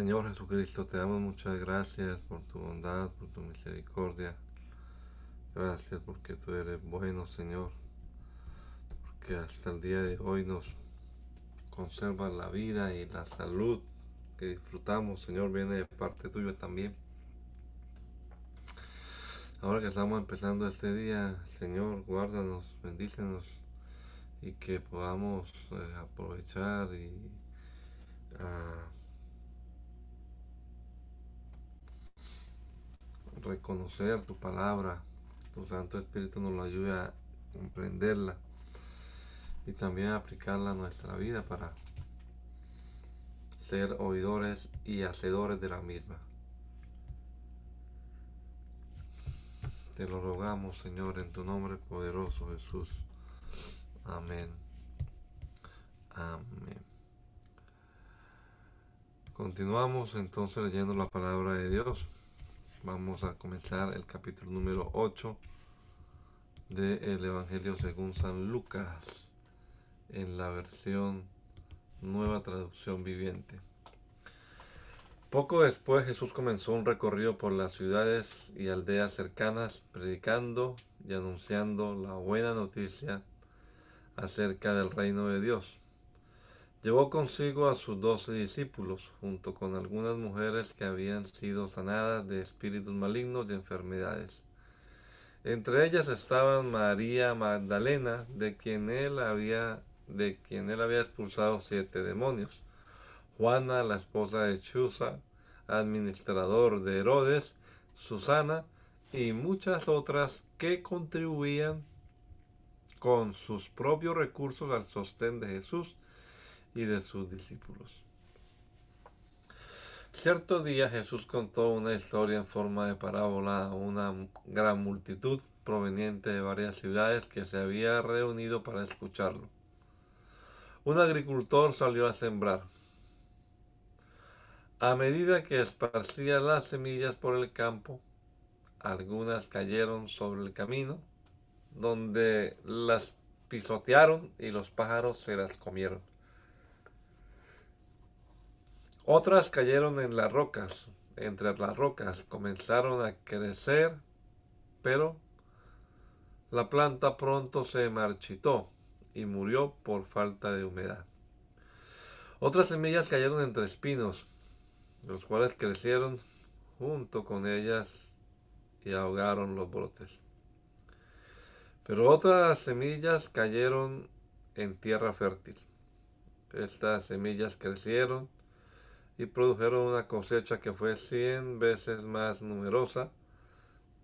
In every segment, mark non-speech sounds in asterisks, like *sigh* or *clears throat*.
Señor Jesucristo, te damos muchas gracias por tu bondad, por tu misericordia. Gracias porque tú eres bueno, Señor. Porque hasta el día de hoy nos conserva la vida y la salud que disfrutamos, Señor, viene de parte tuya también. Ahora que estamos empezando este día, Señor, guárdanos, bendícenos y que podamos eh, aprovechar y uh, reconocer tu palabra. Tu Santo Espíritu nos lo ayuda a comprenderla y también a aplicarla a nuestra vida para ser oidores y hacedores de la misma. Te lo rogamos, Señor, en tu nombre poderoso, Jesús. Amén. Amén. Continuamos entonces leyendo la palabra de Dios. Vamos a comenzar el capítulo número 8 del Evangelio según San Lucas en la versión Nueva Traducción Viviente. Poco después Jesús comenzó un recorrido por las ciudades y aldeas cercanas, predicando y anunciando la buena noticia acerca del reino de Dios Llevó consigo a sus doce discípulos, junto con algunas mujeres que habían sido sanadas de espíritus malignos y enfermedades. Entre ellas estaban María Magdalena, de quien él había, de quien él había expulsado siete demonios, Juana, la esposa de Chuza, administrador de Herodes, Susana y muchas otras que contribuían con sus propios recursos al sostén de Jesús y de sus discípulos. Cierto día Jesús contó una historia en forma de parábola a una gran multitud proveniente de varias ciudades que se había reunido para escucharlo. Un agricultor salió a sembrar. A medida que esparcía las semillas por el campo, algunas cayeron sobre el camino, donde las pisotearon y los pájaros se las comieron. Otras cayeron en las rocas, entre las rocas comenzaron a crecer, pero la planta pronto se marchitó y murió por falta de humedad. Otras semillas cayeron entre espinos, los cuales crecieron junto con ellas y ahogaron los brotes. Pero otras semillas cayeron en tierra fértil. Estas semillas crecieron y produjeron una cosecha que fue cien veces más numerosa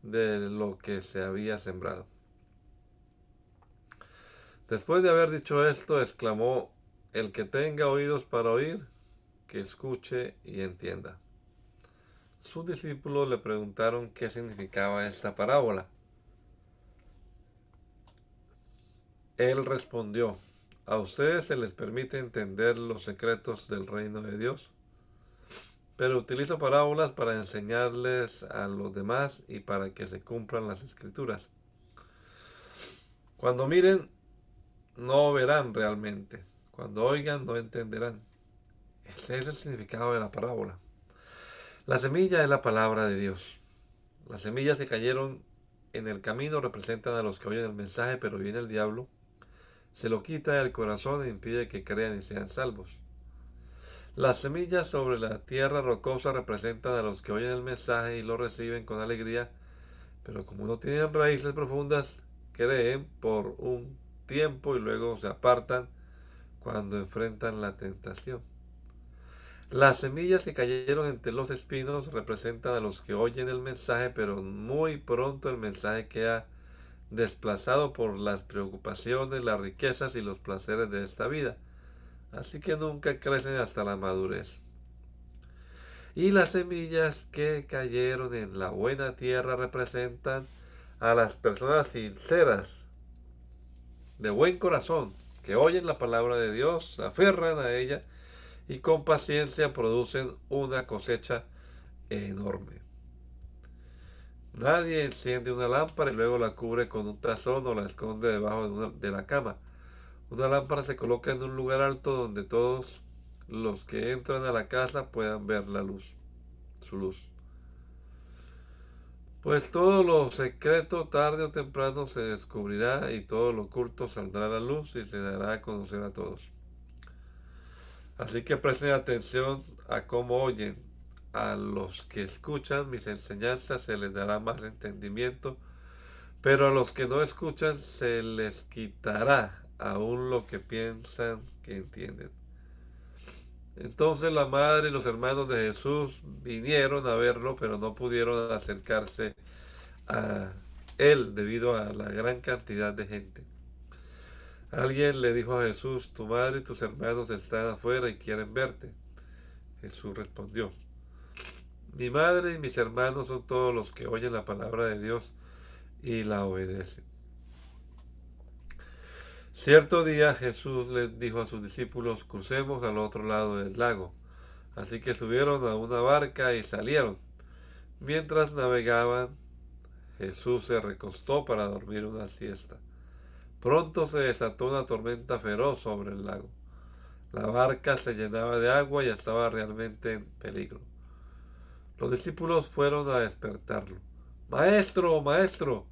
de lo que se había sembrado. Después de haber dicho esto, exclamó, el que tenga oídos para oír, que escuche y entienda. Sus discípulos le preguntaron qué significaba esta parábola. Él respondió, ¿a ustedes se les permite entender los secretos del reino de Dios? Pero utilizo parábolas para enseñarles a los demás y para que se cumplan las escrituras. Cuando miren, no verán realmente. Cuando oigan, no entenderán. Ese es el significado de la parábola. La semilla es la palabra de Dios. Las semillas que cayeron en el camino representan a los que oyen el mensaje, pero viene el diablo, se lo quita del corazón e impide que crean y sean salvos. Las semillas sobre la tierra rocosa representan a los que oyen el mensaje y lo reciben con alegría, pero como no tienen raíces profundas, creen por un tiempo y luego se apartan cuando enfrentan la tentación. Las semillas que cayeron entre los espinos representan a los que oyen el mensaje, pero muy pronto el mensaje queda desplazado por las preocupaciones, las riquezas y los placeres de esta vida. Así que nunca crecen hasta la madurez. Y las semillas que cayeron en la buena tierra representan a las personas sinceras, de buen corazón, que oyen la palabra de Dios, se aferran a ella y con paciencia producen una cosecha enorme. Nadie enciende una lámpara y luego la cubre con un tazón o la esconde debajo de, la cama. Una lámpara se coloca en un lugar alto donde todos los que entran a la casa puedan ver la luz, su luz. Pues todo lo secreto tarde o temprano se descubrirá y todo lo oculto saldrá a la luz y se dará a conocer a todos. Así que presten atención a cómo oyen. A los que escuchan mis enseñanzas se les dará más entendimiento, pero a los que no escuchan se les quitará aún lo que piensan que entienden. Entonces la madre y los hermanos de Jesús vinieron a verlo, pero no pudieron acercarse a él debido a la gran cantidad de gente. Alguien le dijo a Jesús, tu madre y tus hermanos están afuera y quieren verte. Jesús respondió, mi madre y mis hermanos son todos los que oyen la palabra de Dios y la obedecen. Cierto día Jesús les dijo a sus discípulos, crucemos al otro lado del lago. Así que subieron a una barca y salieron. Mientras navegaban, Jesús se recostó para dormir una siesta. Pronto se desató una tormenta feroz sobre el lago. La barca se llenaba de agua y estaba realmente en peligro. Los discípulos fueron a despertarlo. Maestro, maestro,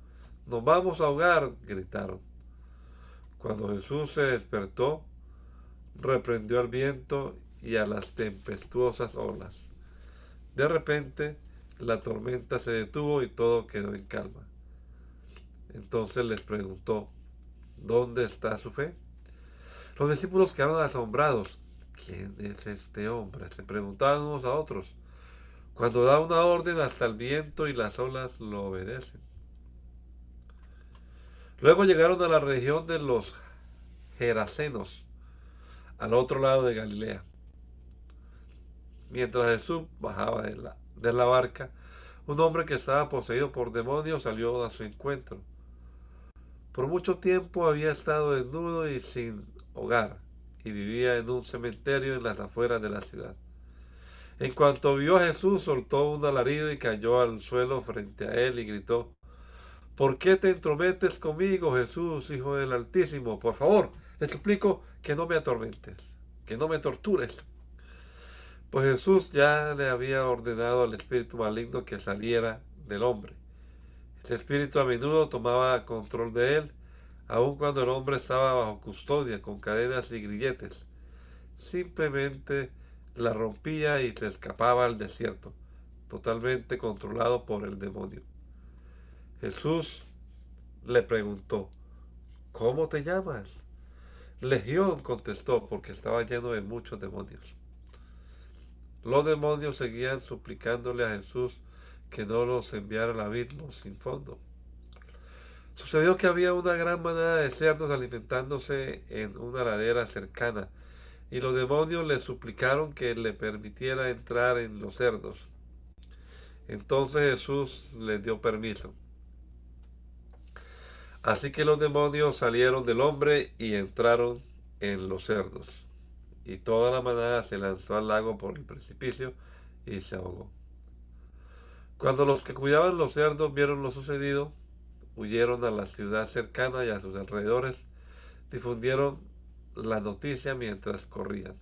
nos vamos a ahogar, gritaron. Cuando Jesús se despertó, reprendió al viento y a las tempestuosas olas. De repente, la tormenta se detuvo y todo quedó en calma. Entonces les preguntó, ¿dónde está su fe? Los discípulos quedaron asombrados. ¿Quién es este hombre? Se preguntaban unos a otros. Cuando da una orden hasta el viento y las olas lo obedecen. Luego llegaron a la región de los Gerasenos, al otro lado de Galilea. Mientras Jesús bajaba de la, de la barca, un hombre que estaba poseído por demonios salió a su encuentro. Por mucho tiempo había estado desnudo y sin hogar, y vivía en un cementerio en las afueras de la ciudad. En cuanto vio a Jesús, soltó un alarido y cayó al suelo frente a él y gritó, ¿Por qué te entrometes conmigo, Jesús, Hijo del Altísimo? Por favor, te suplico que no me atormentes, que no me tortures. Pues Jesús ya le había ordenado al espíritu maligno que saliera del hombre. Ese espíritu a menudo tomaba control de él, aun cuando el hombre estaba bajo custodia, con cadenas y grilletes. Simplemente la rompía y se escapaba al desierto, totalmente controlado por el demonio. Jesús le preguntó, ¿cómo te llamas? Legión contestó porque estaba lleno de muchos demonios. Los demonios seguían suplicándole a Jesús que no los enviara al abismo sin fondo. Sucedió que había una gran manada de cerdos alimentándose en una ladera cercana, y los demonios le suplicaron que le permitiera entrar en los cerdos. Entonces Jesús les dio permiso. Así que los demonios salieron del hombre y entraron en los cerdos. Y toda la manada se lanzó al lago por el precipicio y se ahogó. Cuando los que cuidaban los cerdos vieron lo sucedido, huyeron a la ciudad cercana y a sus alrededores, difundieron la noticia mientras corrían.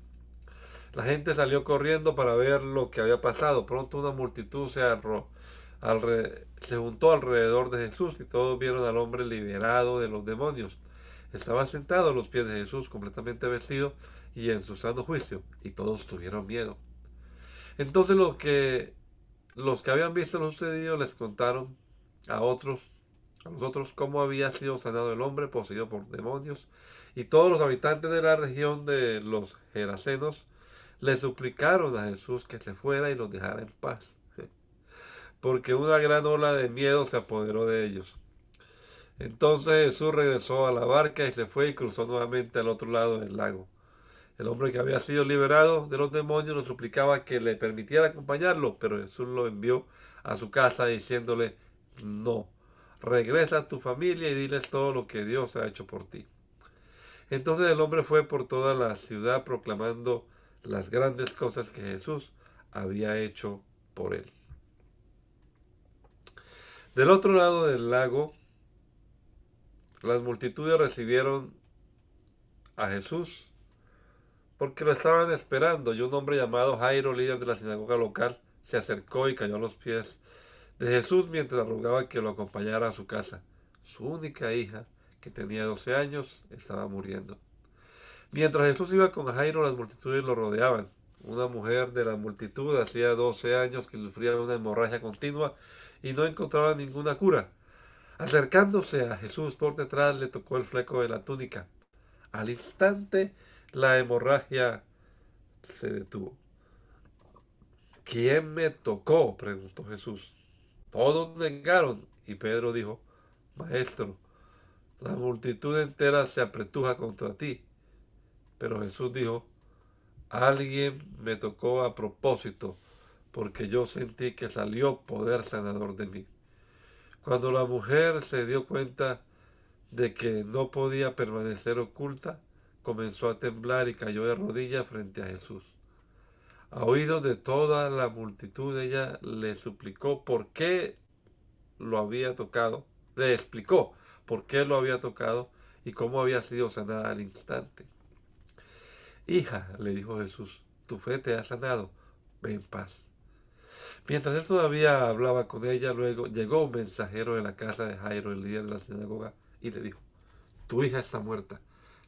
La gente salió corriendo para ver lo que había pasado. Pronto una multitud se arrojó se juntó alrededor de Jesús y todos vieron al hombre liberado de los demonios. Estaba sentado a los pies de Jesús, completamente vestido y en su sano juicio, y todos tuvieron miedo. Entonces los que, los que habían visto lo sucedido les contaron a otros, a los otros, cómo había sido sanado el hombre poseído por demonios, y todos los habitantes de la región de los Gerasenos le suplicaron a Jesús que se fuera y los dejara en paz porque una gran ola de miedo se apoderó de ellos. Entonces Jesús regresó a la barca y se fue y cruzó nuevamente al otro lado del lago. El hombre que había sido liberado de los demonios le suplicaba que le permitiera acompañarlo, pero Jesús lo envió a su casa diciéndole, no, regresa a tu familia y diles todo lo que Dios ha hecho por ti. Entonces el hombre fue por toda la ciudad proclamando las grandes cosas que Jesús había hecho por él. Del otro lado del lago, las multitudes recibieron a Jesús porque lo estaban esperando y un hombre llamado Jairo, líder de la sinagoga local, se acercó y cayó a los pies de Jesús mientras rogaba que lo acompañara a su casa. Su única hija, que tenía 12 años, estaba muriendo. Mientras Jesús iba con Jairo, las multitudes lo rodeaban. Una mujer de la multitud hacía 12 años que sufría una hemorragia continua y no encontraba ninguna cura. Acercándose a Jesús por detrás, le tocó el fleco de la túnica. Al instante, la hemorragia se detuvo. ¿Quién me tocó? preguntó Jesús. Todos negaron y Pedro dijo, Maestro, la multitud entera se apretuja contra ti. Pero Jesús dijo, alguien me tocó a propósito, porque yo sentí que salió poder sanador de mí. Cuando la mujer se dio cuenta de que no podía permanecer oculta, comenzó a temblar y cayó de rodillas frente a Jesús. A oído de toda la multitud, ella le suplicó por qué lo había tocado, le explicó por qué lo había tocado y cómo había sido sanada al instante. Hija, le dijo Jesús, tu fe te ha sanado, ve en paz. Mientras él todavía hablaba con ella, luego llegó un mensajero de la casa de Jairo, el líder de la sinagoga, y le dijo, tu hija está muerta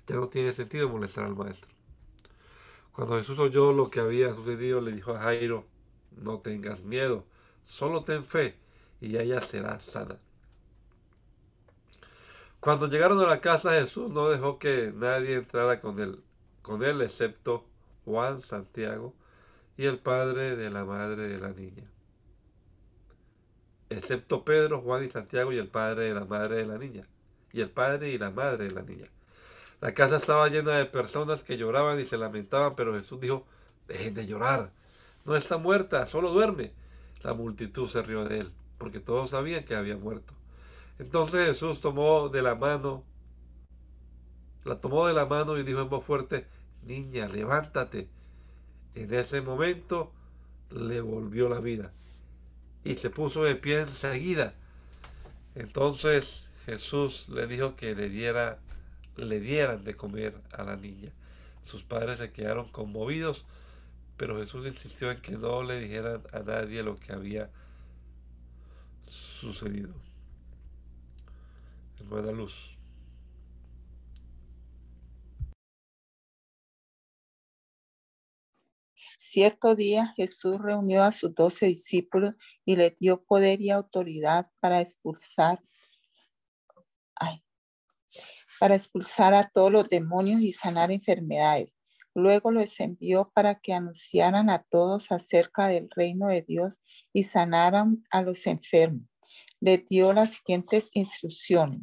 ya no tiene sentido molestar al maestro. Cuando Jesús oyó lo que había sucedido, le dijo a Jairo, no tengas miedo, solo ten fe y ella será sana. Cuando llegaron a la casa, Jesús no dejó que nadie entrara con él, con él excepto Juan, Santiago y el padre de la madre de la niña. Excepto Pedro, Juan y Santiago y el padre de la madre de la niña. Y el padre y la madre de la niña. La casa estaba llena de personas que lloraban y se lamentaban, pero Jesús dijo, dejen de llorar, no está muerta, solo duerme. La multitud se rió de él, porque todos sabían que había muerto. Entonces Jesús tomó de la mano, la tomó de la mano y dijo en voz fuerte, niña, levántate. En ese momento le volvió la vida y se puso de pie enseguida. Entonces Jesús le dijo que le diera le dieran de comer a la niña. Sus padres se quedaron conmovidos, pero Jesús insistió en que no le dijeran a nadie lo que había sucedido. Hermana Luz. Cierto día Jesús reunió a sus doce discípulos y le dio poder y autoridad para expulsar, para expulsar a todos los demonios y sanar enfermedades. Luego los envió para que anunciaran a todos acerca del reino de Dios y sanaran a los enfermos. Les dio las siguientes instrucciones.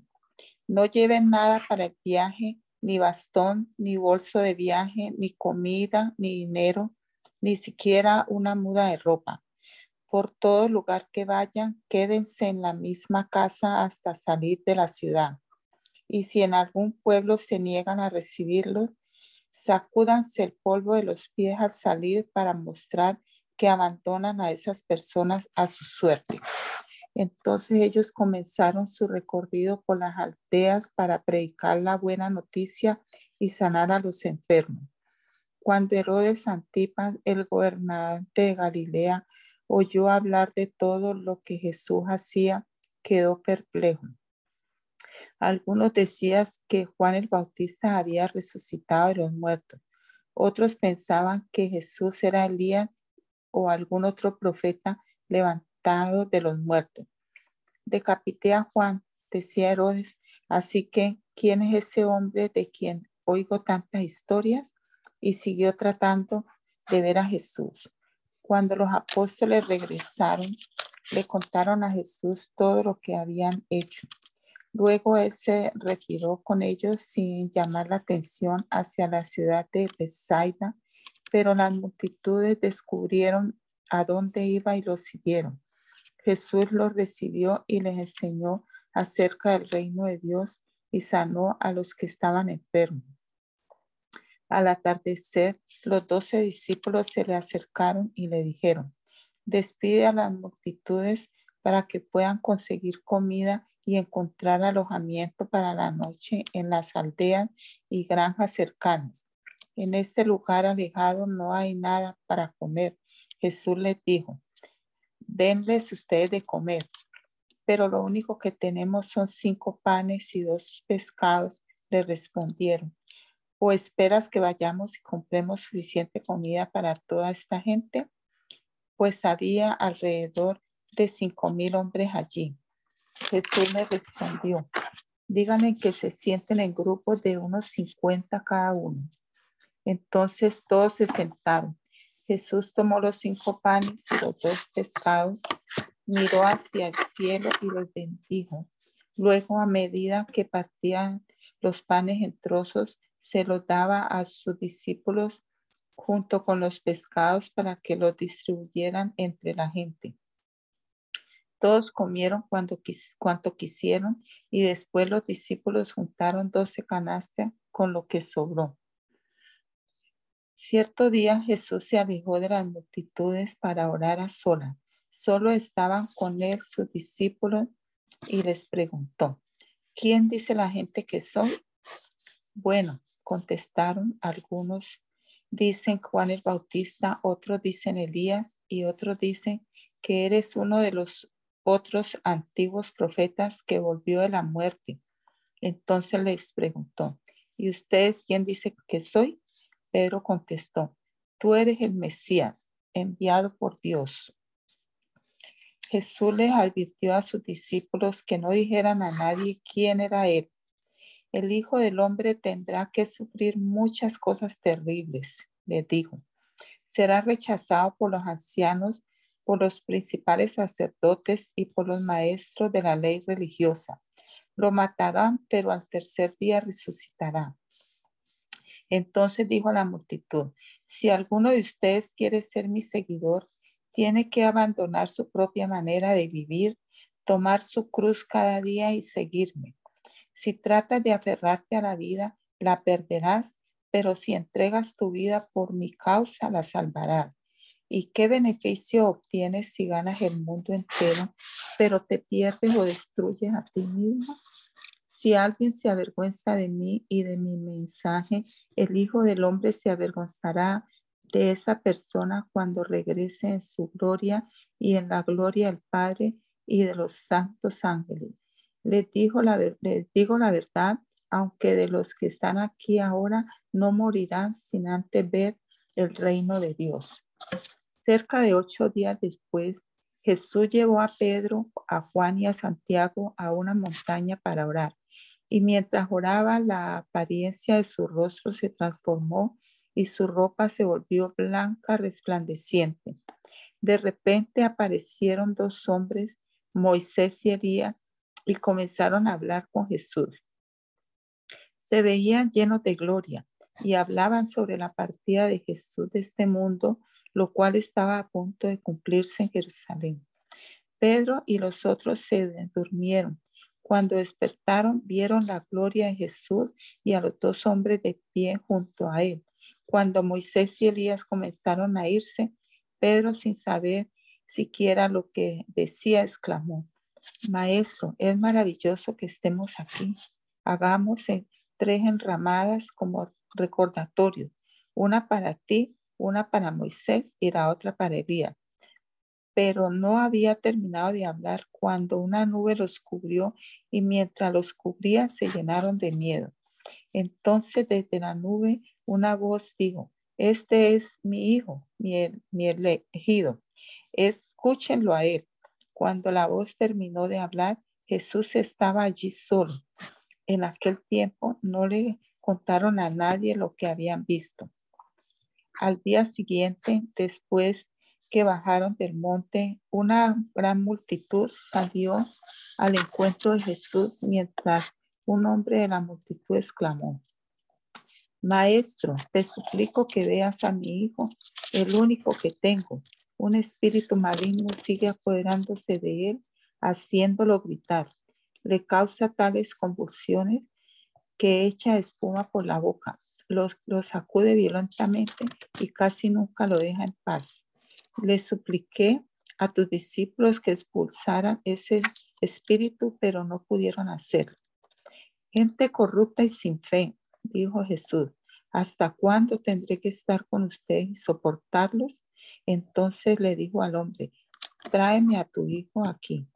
No lleven nada para el viaje, ni bastón, ni bolso de viaje, ni comida, ni dinero, ni siquiera una muda de ropa. Por todo lugar que vayan, quédense en la misma casa hasta salir de la ciudad y si en algún pueblo se niegan a recibirlos, sacúdanse el polvo de los pies al salir para mostrar que abandonan a esas personas a su suerte. Entonces ellos comenzaron su recorrido por las aldeas para predicar la buena noticia y sanar a los enfermos. Cuando Herodes Antipas, el gobernante de Galilea, oyó hablar de todo lo que Jesús hacía, quedó perplejo algunos decían que Juan el Bautista había resucitado de los muertos. Otros pensaban que Jesús era Elías o algún otro profeta levantado de los muertos. Decapité a Juan, decía Herodes, así que, ¿quién es ese hombre de quien oigo tantas historias? Y siguió tratando de ver a Jesús. Cuando los apóstoles regresaron, le contaron a Jesús todo lo que habían hecho. Luego él se retiró con ellos sin llamar la atención hacia la ciudad de Bethsaida, pero las multitudes descubrieron a dónde iba y lo siguieron. Jesús los recibió y les enseñó acerca del reino de Dios y sanó a los que estaban enfermos. Al atardecer, los doce discípulos se le acercaron y le dijeron, despide a las multitudes para que puedan conseguir comida y encontrar alojamiento para la noche en las aldeas y granjas cercanas. En este lugar alejado no hay nada para comer. Jesús les dijo, denles ustedes de comer. Pero lo único que tenemos son cinco panes y dos pescados, le respondieron. ¿O esperas que vayamos y compremos suficiente comida para toda esta gente? Pues había alrededor de cinco mil hombres allí. Jesús le respondió, díganme que se sienten en grupos de unos cincuenta cada uno. Entonces todos se sentaron. Jesús tomó los cinco panes y los dos pescados, miró hacia el cielo y los bendijo. Luego, a medida que partían los panes en trozos, se los daba a sus discípulos junto con los pescados para que los distribuyeran entre la gente. Todos comieron cuanto quisieron y después los discípulos juntaron doce canastas con lo que sobró. Cierto día Jesús se alejó de las multitudes para orar a sola. Solo estaban con él sus discípulos y les preguntó, ¿quién dice la gente que soy? Bueno, contestaron algunos, dicen Juan el Bautista, otros dicen Elías y otros dicen que eres uno de los otros antiguos profetas que volvió de la muerte. Entonces les preguntó, ¿y ustedes quién dice que soy? Pedro contestó, tú eres el Mesías, enviado por Dios. Jesús les advirtió a sus discípulos que no dijeran a nadie quién era él. El Hijo del Hombre tendrá que sufrir muchas cosas terribles, le dijo. Será rechazado por los ancianos por los principales sacerdotes y por los maestros de la ley religiosa. Lo matarán, pero al tercer día resucitará. Entonces dijo a la multitud, si alguno de ustedes quiere ser mi seguidor, tiene que abandonar su propia manera de vivir, tomar su cruz cada día y seguirme. Si tratas de aferrarte a la vida, la perderás, pero si entregas tu vida por mi causa, la salvarás. ¿Y qué beneficio obtienes si ganas el mundo entero, pero te pierdes o destruyes a ti mismo? Si alguien se avergüenza de mí y de mi mensaje, el Hijo del Hombre se avergonzará de esa persona cuando regrese en su gloria y en la gloria del Padre y de los santos ángeles. Les, digo la, les digo la verdad, aunque de los que están aquí ahora no morirán sin antes ver el reino de Dios. Cerca de ocho días después, Jesús llevó a Pedro, a Juan y a Santiago a una montaña para orar. Y mientras oraba, la apariencia de su rostro se transformó y su ropa se volvió blanca, resplandeciente. De repente aparecieron dos hombres, Moisés y Elías, y comenzaron a hablar con Jesús. Se veían llenos de gloria y hablaban sobre la partida de Jesús de este mundo lo cual estaba a punto de cumplirse en Jerusalén. Pedro y los otros se durmieron. Cuando despertaron, vieron la gloria de Jesús y a los dos hombres de pie junto a él. Cuando Moisés y Elías comenzaron a irse, Pedro, sin saber siquiera lo que decía, exclamó, Maestro, es maravilloso que estemos aquí. Hagamos tres enramadas como recordatorio, una para ti una para Moisés y la otra para Elías. Pero no había terminado de hablar cuando una nube los cubrió y mientras los cubría se llenaron de miedo. Entonces desde la nube una voz dijo, este es mi hijo, mi, mi elegido. Escúchenlo a él. Cuando la voz terminó de hablar, Jesús estaba allí solo. En aquel tiempo no le contaron a nadie lo que habían visto. Al día siguiente, después que bajaron del monte, una gran multitud salió al encuentro de Jesús mientras un hombre de la multitud exclamó, Maestro, te suplico que veas a mi hijo, el único que tengo. Un espíritu maligno sigue apoderándose de él, haciéndolo gritar. Le causa tales convulsiones que echa espuma por la boca. Los, lo sacude violentamente y casi nunca lo deja en paz. Le supliqué a tus discípulos que expulsaran ese espíritu, pero no pudieron hacerlo. Gente corrupta y sin fe, dijo Jesús, ¿hasta cuándo tendré que estar con ustedes y soportarlos? Entonces le dijo al hombre, tráeme a tu hijo aquí.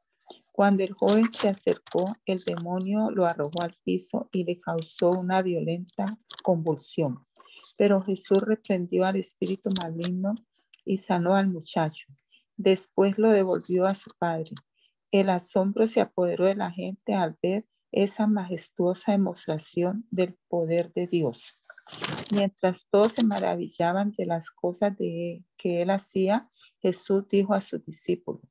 Cuando el joven se acercó, el demonio lo arrojó al piso y le causó una violenta convulsión. Pero Jesús reprendió al espíritu maligno y sanó al muchacho. Después lo devolvió a su padre. El asombro se apoderó de la gente al ver esa majestuosa demostración del poder de Dios. Mientras todos se maravillaban de las cosas de, que él hacía, Jesús dijo a sus discípulos,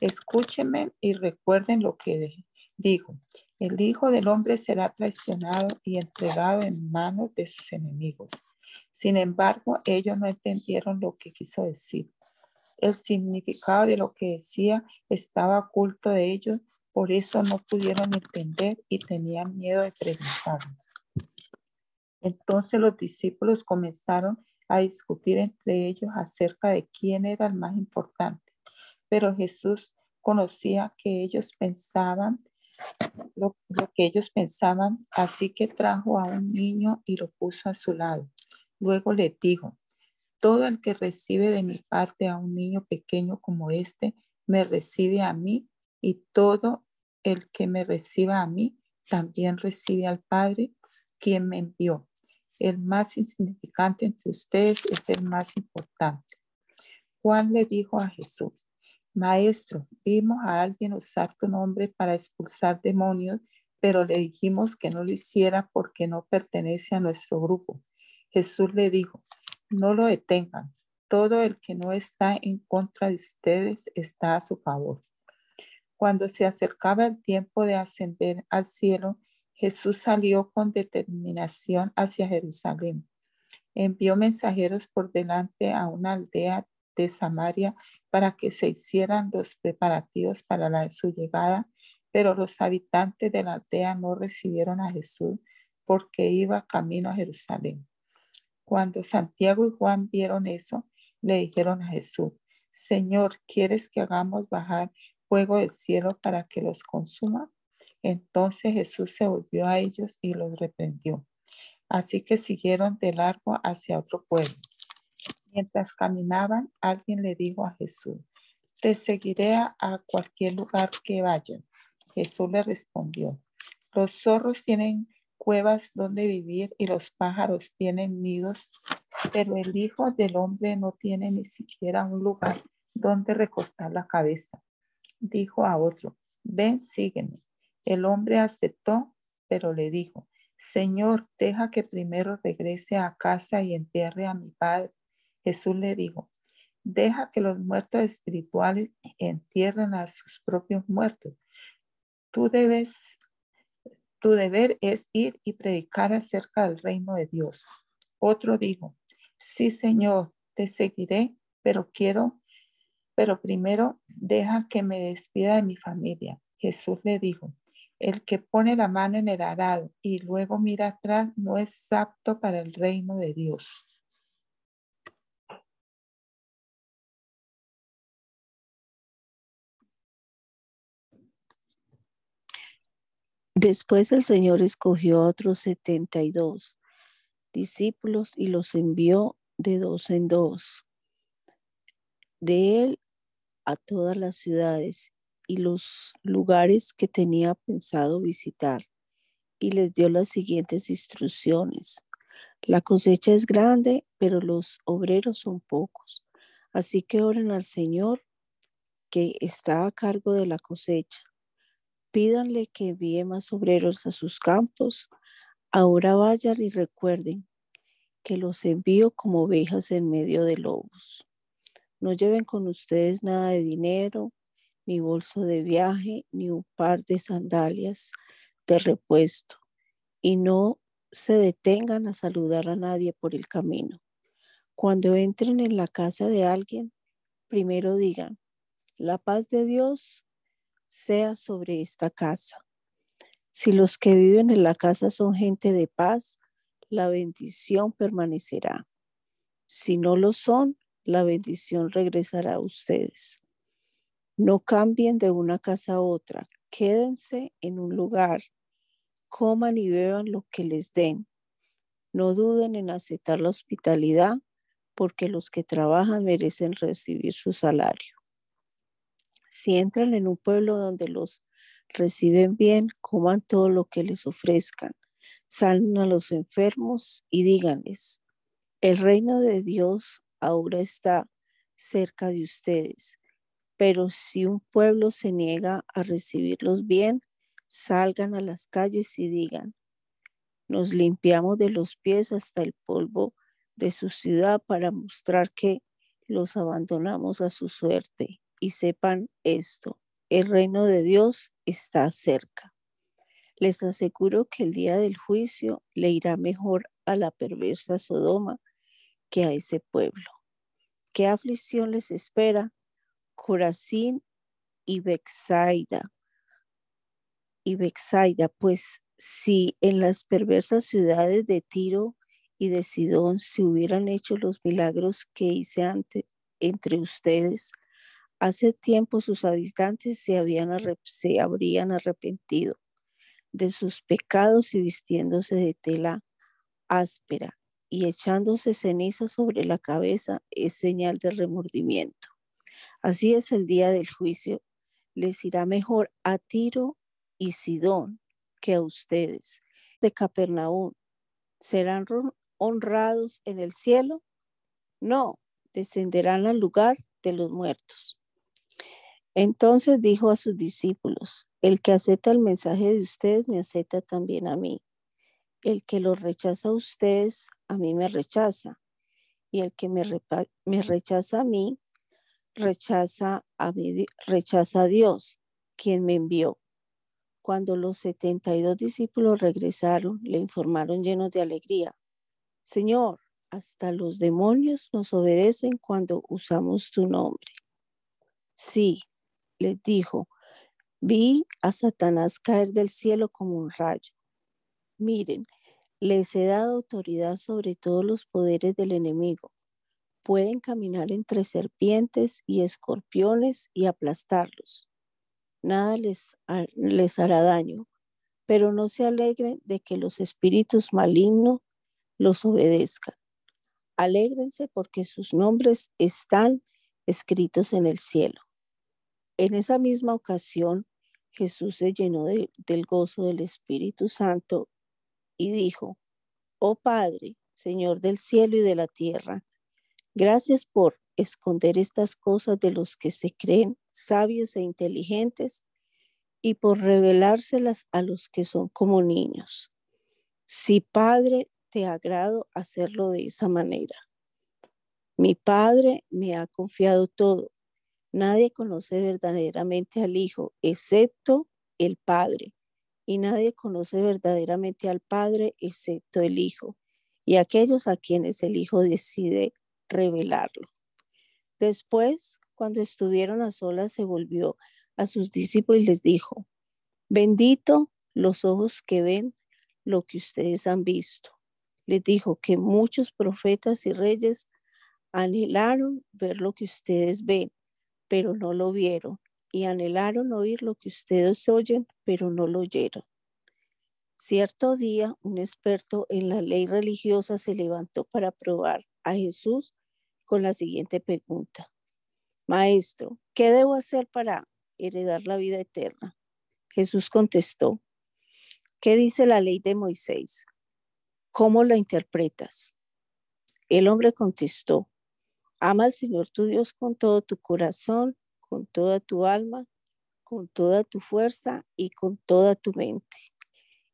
escúchenme y recuerden lo que dijo. El Hijo del Hombre será traicionado y entregado en manos de sus enemigos. Sin embargo, ellos no entendieron lo que quiso decir. El significado de lo que decía estaba oculto de ellos por eso no pudieron entender y tenían miedo de preguntar. Entonces los discípulos comenzaron a discutir entre ellos acerca de quién era el más importante. Pero Jesús conocía que ellos pensaban lo, que ellos pensaban, así que trajo a un niño y lo puso a su lado. Luego le dijo, todo el que recibe de mi parte a un niño pequeño como este, me recibe a mí y todo el que me reciba a mí, también recibe al Padre, quien me envió. El más insignificante entre ustedes es el más importante. Juan le dijo a Jesús, Maestro, vimos a alguien usar tu nombre para expulsar demonios, pero le dijimos que no lo hiciera porque no pertenece a nuestro grupo. Jesús le dijo, no lo detengan. Todo el que no está en contra de ustedes está a su favor. Cuando se acercaba el tiempo de ascender al cielo, Jesús salió con determinación hacia Jerusalén. Envió mensajeros por delante a una aldea de Samaria para que se hicieran los preparativos para su llegada, pero los habitantes de la aldea no recibieron a Jesús porque iba camino a Jerusalén. Cuando Santiago y Juan vieron eso, le dijeron a Jesús, Señor, ¿quieres que hagamos bajar fuego del cielo para que los consuma? Entonces Jesús se volvió a ellos y los reprendió. Así que siguieron de largo hacia otro pueblo. Mientras caminaban, alguien le dijo a Jesús, te seguiré a, cualquier lugar que vayan. Jesús le respondió, los zorros tienen cuevas donde vivir y los pájaros tienen nidos, pero el Hijo del Hombre no tiene ni siquiera un lugar donde recostar la cabeza dijo a otro, ven, sígueme. El hombre aceptó, pero le dijo, Señor, deja que primero regrese a casa y entierre a mi padre. Jesús le dijo, deja que los muertos espirituales entierren a sus propios muertos. Tú debes, tu deber es ir y predicar acerca del reino de Dios. Otro dijo, sí, Señor, te seguiré, pero quiero pero primero deja que me despida de mi familia. Jesús le dijo, el que pone la mano en el arado y luego mira atrás no es apto para el reino de Dios. Después el Señor escogió a otros setenta y dos discípulos y los envió de dos en dos. De él a todas las ciudades y los lugares que tenía pensado visitar y les dio las siguientes instrucciones. La cosecha es grande, pero los obreros son pocos. Así que oren al Señor que está a cargo de la cosecha. Pídanle que envíe más obreros a sus campos. Ahora vayan y recuerden que los envío como ovejas en medio de lobos. No lleven con ustedes nada de dinero, ni bolso de viaje, ni un par de sandalias de repuesto, y no se detengan a saludar a nadie por el camino. Cuando entren en la casa de alguien, primero digan, la paz de Dios sea sobre esta casa. Si los que viven en la casa son gente de paz, la bendición permanecerá. Si no lo son, la bendición regresará a ustedes. No cambien de una casa a otra, quédense en un lugar, coman y beban lo que les den. No duden en aceptar la hospitalidad, porque los que trabajan merecen recibir su salario. Si entran en un pueblo donde los reciben bien, coman todo lo que les ofrezcan. Salven a los enfermos y díganles, el reino de Dios ahora está cerca de ustedes. Pero si un pueblo se niega a recibirlos bien, salgan a las calles y digan, nos limpiamos de los pies hasta el polvo de su ciudad para mostrar que los abandonamos a su suerte. Y sepan esto, el reino de Dios está cerca. Les aseguro que el día del juicio le irá mejor a la perversa Sodoma que a ese pueblo. ¿Qué aflicción les espera? Corazín y Bexaida. Y Bexaida, pues si en las perversas ciudades de Tiro y de Sidón se hubieran hecho los milagros que hice ante, entre ustedes, hace tiempo sus habitantes se, habían se habrían arrepentido de sus pecados y vistiéndose de tela áspera y echándose ceniza sobre la cabeza es señal de remordimiento. Así es el día del juicio. Les irá mejor a Tiro y Sidón que a ustedes. De Capernaum, ¿serán honrados en el cielo? No, descenderán al lugar de los muertos. Entonces dijo a sus discípulos, el que acepta el mensaje de ustedes me acepta también a mí. El que lo rechaza a ustedes, a mí me rechaza. Y el que me, me rechaza a mí, rechaza a, rechaza a Dios, quien me envió. Cuando los setenta y dos discípulos regresaron, le informaron llenos de alegría. Señor, hasta los demonios nos obedecen cuando usamos tu nombre. Sí, les dijo, vi a Satanás caer del cielo como un rayo. Miren, les he dado autoridad sobre todos los poderes del enemigo. Pueden caminar entre serpientes y escorpiones y aplastarlos. Nada les, les hará daño, pero no se alegren de que los espíritus malignos los obedezcan. Alégrense porque sus nombres están escritos en el cielo. En esa misma ocasión, Jesús se llenó del gozo del Espíritu Santo y dijo, Oh Padre, Señor del cielo y de la tierra, gracias por esconder estas cosas de los que se creen sabios e inteligentes y por revelárselas a los que son como niños. Si Padre, te agrado hacerlo de esa manera. Mi Padre me ha confiado todo. Nadie conoce verdaderamente al Hijo excepto el Padre y nadie conoce verdaderamente al Padre excepto el Hijo y aquellos a quienes el Hijo decide revelarlo. Después, cuando estuvieron a solas, se volvió a sus discípulos y les dijo, bendito los ojos que ven lo que ustedes han visto. Les dijo que muchos profetas y reyes anhelaron ver lo que ustedes ven, pero no lo vieron y anhelaron oír lo que ustedes oyen, pero no lo oyeron. Cierto día, un experto en la ley religiosa se levantó para probar a Jesús con la siguiente pregunta. Maestro, ¿qué debo hacer para heredar la vida eterna? Jesús contestó, ¿qué dice la ley de Moisés? ¿Cómo la interpretas? El hombre contestó, ama al Señor tu Dios con todo tu corazón, con toda tu alma, con toda tu fuerza y con toda tu mente.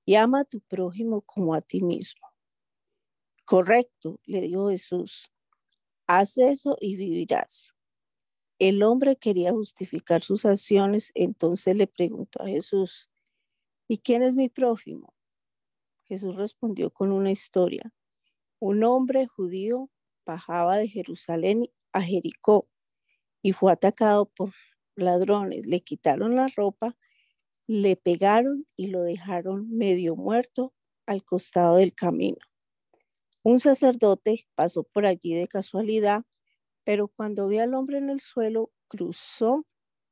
Y ama a tu prójimo como a ti mismo. Correcto, le dijo Jesús. Haz eso y vivirás. el hombre quería justificar sus acciones, entonces le preguntó a Jesús, ¿y quién es mi prójimo? Jesús respondió con una historia. Un hombre judío bajaba de Jerusalén a Jericó y fue atacado por ladrones. Le quitaron la ropa, le pegaron y lo dejaron medio muerto al costado del camino. Un sacerdote pasó por allí de casualidad pero cuando vio al hombre en el suelo, cruzó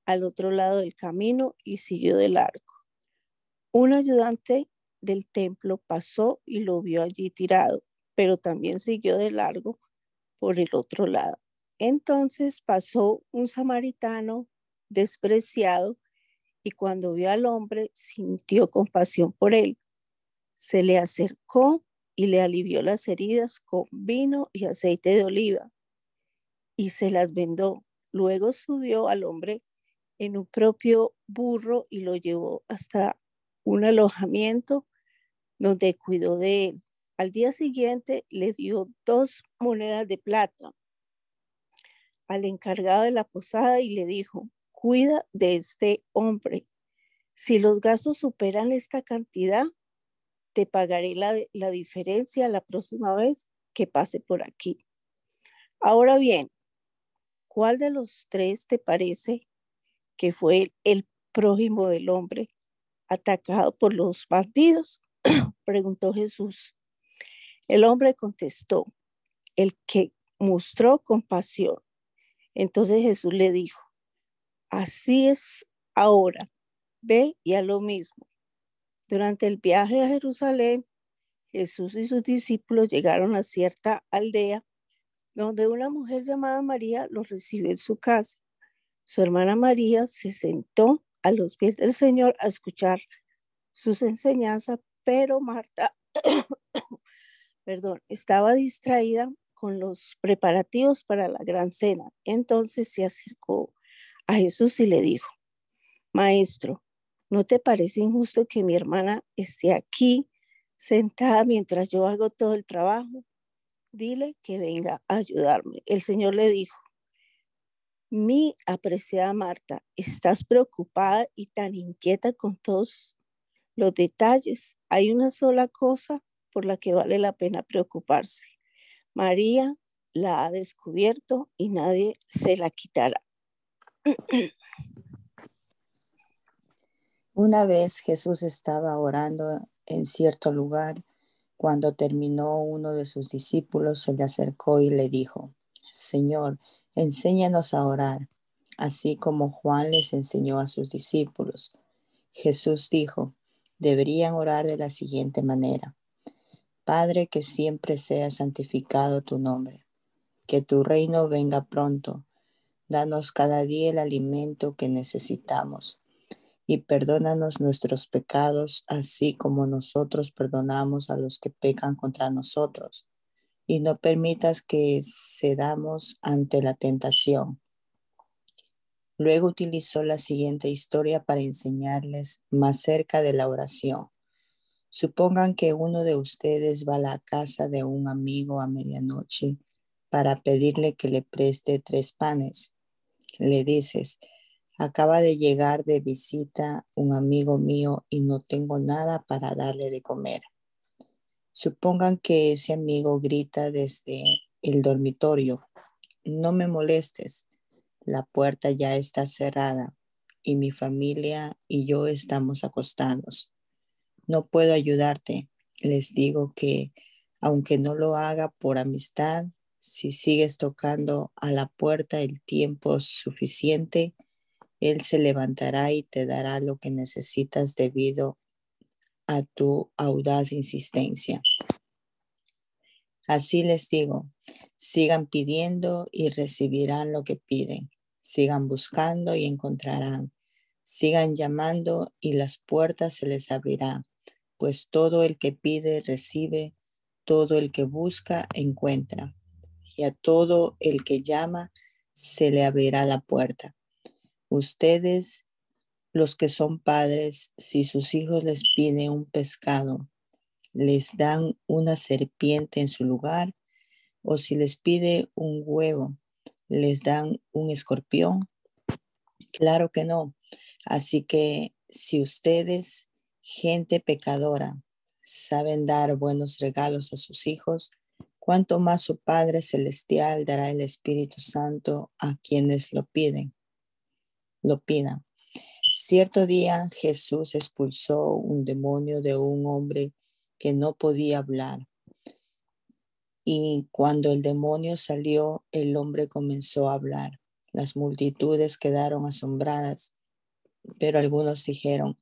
al otro lado del camino y siguió de largo. Un ayudante del templo pasó y lo vio allí tirado, pero también siguió de largo por el otro lado. Entonces pasó un samaritano despreciado y cuando vio al hombre sintió compasión por él. Se le acercó y le alivió las heridas con vino y aceite de oliva y se las vendó. Luego subió al hombre en un propio burro y lo llevó hasta un alojamiento donde cuidó de él. Al día siguiente le dio dos monedas de plata al encargado de la posada y le dijo, cuida de este hombre. Si los gastos superan esta cantidad, te pagaré la, la diferencia la próxima vez que pase por aquí. Ahora bien, ¿cuál de los tres te parece que fue el prójimo del hombre atacado por los bandidos? *clears throat* Preguntó Jesús. El hombre contestó, el que mostró compasión. Entonces Jesús le dijo, así es ahora, ve y a lo mismo. Durante el viaje a Jerusalén, Jesús y sus discípulos llegaron a cierta aldea donde una mujer llamada María lo recibió en su casa. Su hermana María se sentó a los pies del Señor a escuchar sus enseñanzas, pero Marta, *coughs* perdón, estaba distraída con los preparativos para la gran cena. Entonces se acercó a Jesús y le dijo, Maestro, ¿no te parece injusto que mi hermana esté aquí sentada mientras yo hago todo el trabajo? dile que venga a ayudarme. El Señor le dijo, mi apreciada Marta, estás preocupada y tan inquieta con todos los detalles. Hay una sola cosa por la que vale la pena preocuparse. María la ha descubierto y nadie se la quitará. *clears throat* Una vez Jesús estaba orando en cierto lugar cuando terminó uno de sus discípulos, se le acercó y le dijo, Señor, enséñanos a orar, así como Juan les enseñó a sus discípulos. Jesús dijo, deberían orar de la siguiente manera. Padre, que siempre sea santificado tu nombre, que tu reino venga pronto. Danos cada día el alimento que necesitamos y perdónanos nuestros pecados, así como nosotros perdonamos a los que pecan contra nosotros. Y no permitas que cedamos ante la tentación. Luego utilizó la siguiente historia para enseñarles más cerca de la oración. Supongan que uno de ustedes va a la casa de un amigo a medianoche para pedirle que le preste tres panes. Le dices, Acaba de llegar de visita un amigo mío y no tengo nada para darle de comer. Supongan que ese amigo grita desde el dormitorio, no me molestes, la puerta ya está cerrada y mi familia y yo estamos acostados. No puedo ayudarte. Les digo que, aunque no lo haga por amistad, si sigues tocando a la puerta el tiempo suficiente, él se levantará y te dará lo que necesitas debido a tu audaz insistencia. Así les digo, sigan pidiendo y recibirán lo que piden. Sigan buscando y encontrarán. Sigan llamando y las puertas se les abrirán, pues todo el que pide recibe, todo el que busca encuentra, y a todo el que llama se le abrirá la puerta. Ustedes, los que son padres, si sus hijos les piden un pescado, les dan una serpiente en su lugar, o si les pide un huevo, les dan un escorpión? Claro que no. Así que si ustedes, gente pecadora, saben dar buenos regalos a sus hijos, cuánto más su Padre Celestial dará el Espíritu Santo a quienes lo piden, lo pidan. Cierto día Jesús expulsó un demonio de un hombre que no podía hablar. Y cuando el demonio salió, el hombre comenzó a hablar. Las multitudes quedaron asombradas, pero algunos dijeron,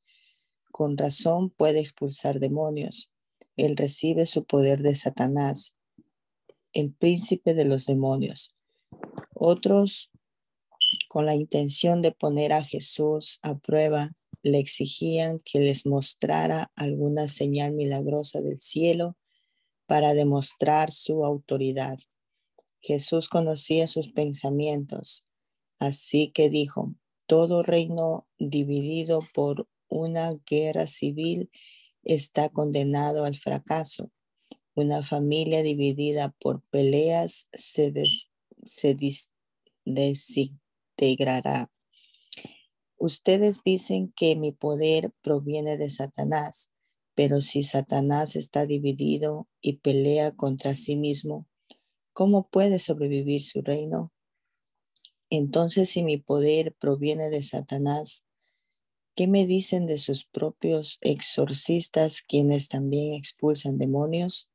con razón puede expulsar demonios. Él recibe su poder de Satanás, el príncipe de los demonios. Otros con la intención de poner a Jesús a prueba, le exigían que les mostrara alguna señal milagrosa del cielo para demostrar su autoridad. Jesús conocía sus pensamientos, así que dijo, todo reino dividido por una guerra civil está condenado al fracaso. Una familia dividida por peleas se, se integrará. Ustedes dicen que mi poder proviene de Satanás, pero si Satanás está dividido y pelea contra sí mismo, ¿cómo puede sobrevivir su reino? Entonces, si mi poder proviene de Satanás, ¿qué me dicen de sus propios exorcistas quienes también expulsan demonios?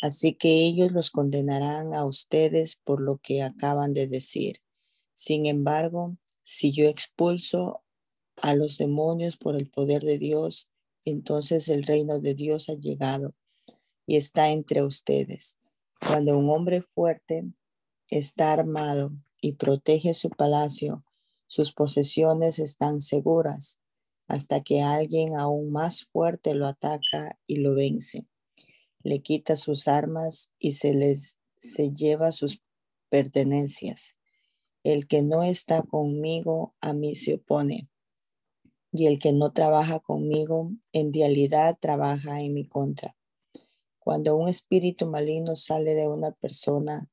Así que ellos los condenarán a ustedes por lo que acaban de decir. Sin embargo, si yo expulso a los demonios por el poder de Dios, entonces el reino de Dios ha llegado y está entre ustedes. Cuando un hombre fuerte está armado y protege su palacio, sus posesiones están seguras hasta que alguien aún más fuerte lo ataca y lo vence. Le quita sus armas y se les se lleva sus pertenencias. El que no está conmigo a mí se opone, y el que no trabaja conmigo en realidad trabaja en mi contra. Cuando un espíritu maligno sale de una persona,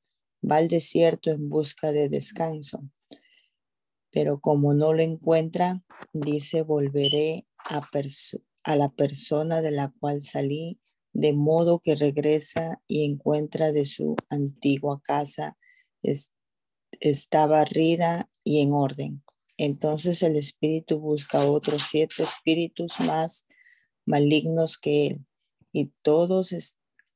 va al desierto en busca de descanso. Pero como no lo encuentra, dice, volveré a, la persona de la cual salí, de modo que regresa y encuentra de su antigua casa está barrida y en orden. Entonces el espíritu busca otros siete espíritus más malignos que él y todos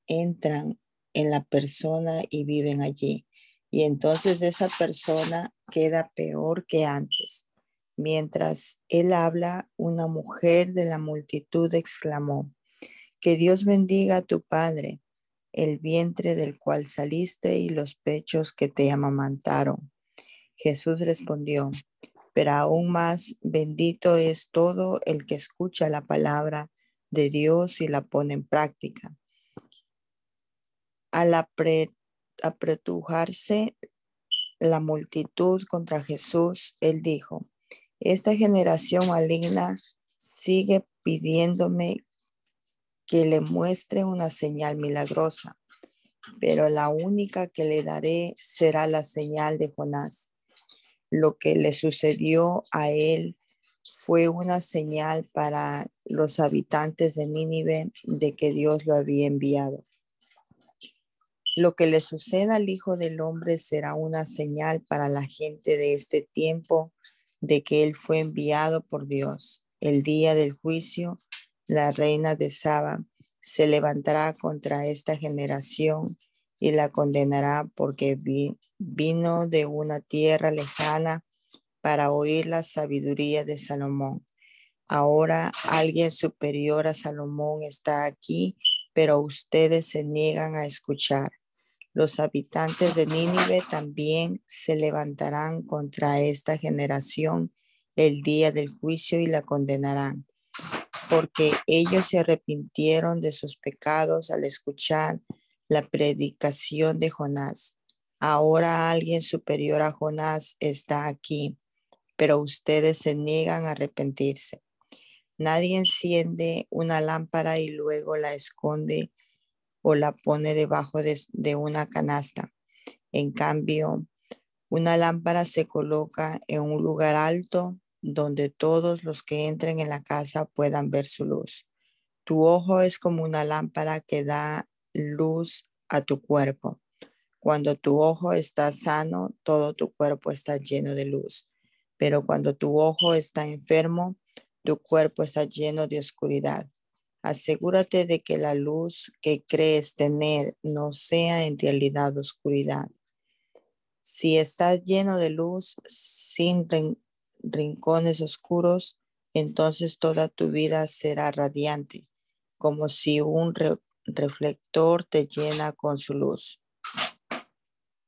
entran en la persona y viven allí. Y entonces esa persona queda peor que antes. Mientras él habla, una mujer de la multitud exclamó, que Dios bendiga a tu Padre el vientre del cual saliste y los pechos que te amamantaron. Jesús respondió, pero aún más bendito es todo el que escucha la palabra de Dios y la pone en práctica. Al apretujarse la multitud contra Jesús, él dijo, esta generación maligna sigue pidiéndome que le muestre una señal milagrosa, pero la única que le daré será la señal de Jonás. Lo que le sucedió a él fue una señal para los habitantes de Nínive de que Dios lo había enviado. Lo que le suceda al Hijo del Hombre será una señal para la gente de este tiempo de que Él fue enviado por Dios. El día del juicio la reina de Saba se levantará contra esta generación y la condenará porque vino de una tierra lejana para oír la sabiduría de Salomón. Ahora alguien superior a Salomón está aquí, pero ustedes se niegan a escuchar. Los habitantes de Nínive también se levantarán contra esta generación el día del juicio y la condenarán porque ellos se arrepintieron de sus pecados al escuchar la predicación de Jonás. Ahora alguien superior a Jonás está aquí, pero ustedes se niegan a arrepentirse. Nadie enciende una lámpara y luego la esconde o la pone debajo de, una canasta. En cambio, Una lámpara se coloca en un lugar alto donde todos los que entren en la casa puedan ver su luz. Tu ojo es como una lámpara que da luz a tu cuerpo. Cuando tu ojo está sano, todo tu cuerpo está lleno de luz. Pero cuando tu ojo está enfermo, tu cuerpo está lleno de oscuridad. Asegúrate de que la luz que crees tener no sea en realidad oscuridad. Si estás lleno de luz sin rincones oscuros, entonces toda tu vida será radiante, como si un reflector te llena con su luz.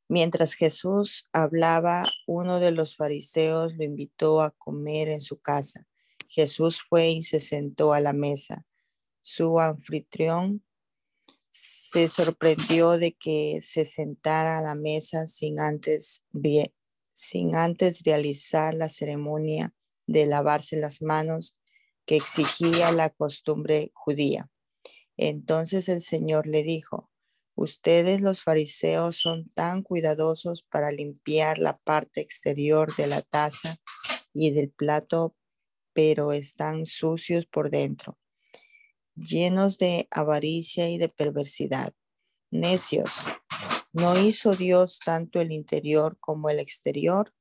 Mientras Jesús hablaba, uno de los fariseos lo invitó a comer en su casa. Jesús fue y se sentó a la mesa. Su anfitrión se sorprendió de que se sentara a la mesa sin antes, sin antes realizar la ceremonia de lavarse las manos que exigía la costumbre judía. Entonces el Señor le dijo, ustedes los fariseos son tan cuidadosos para limpiar la parte exterior de la taza y del plato, pero están sucios por dentro llenos de avaricia y de perversidad. Necios, ¿no hizo Dios tanto el interior como el exterior?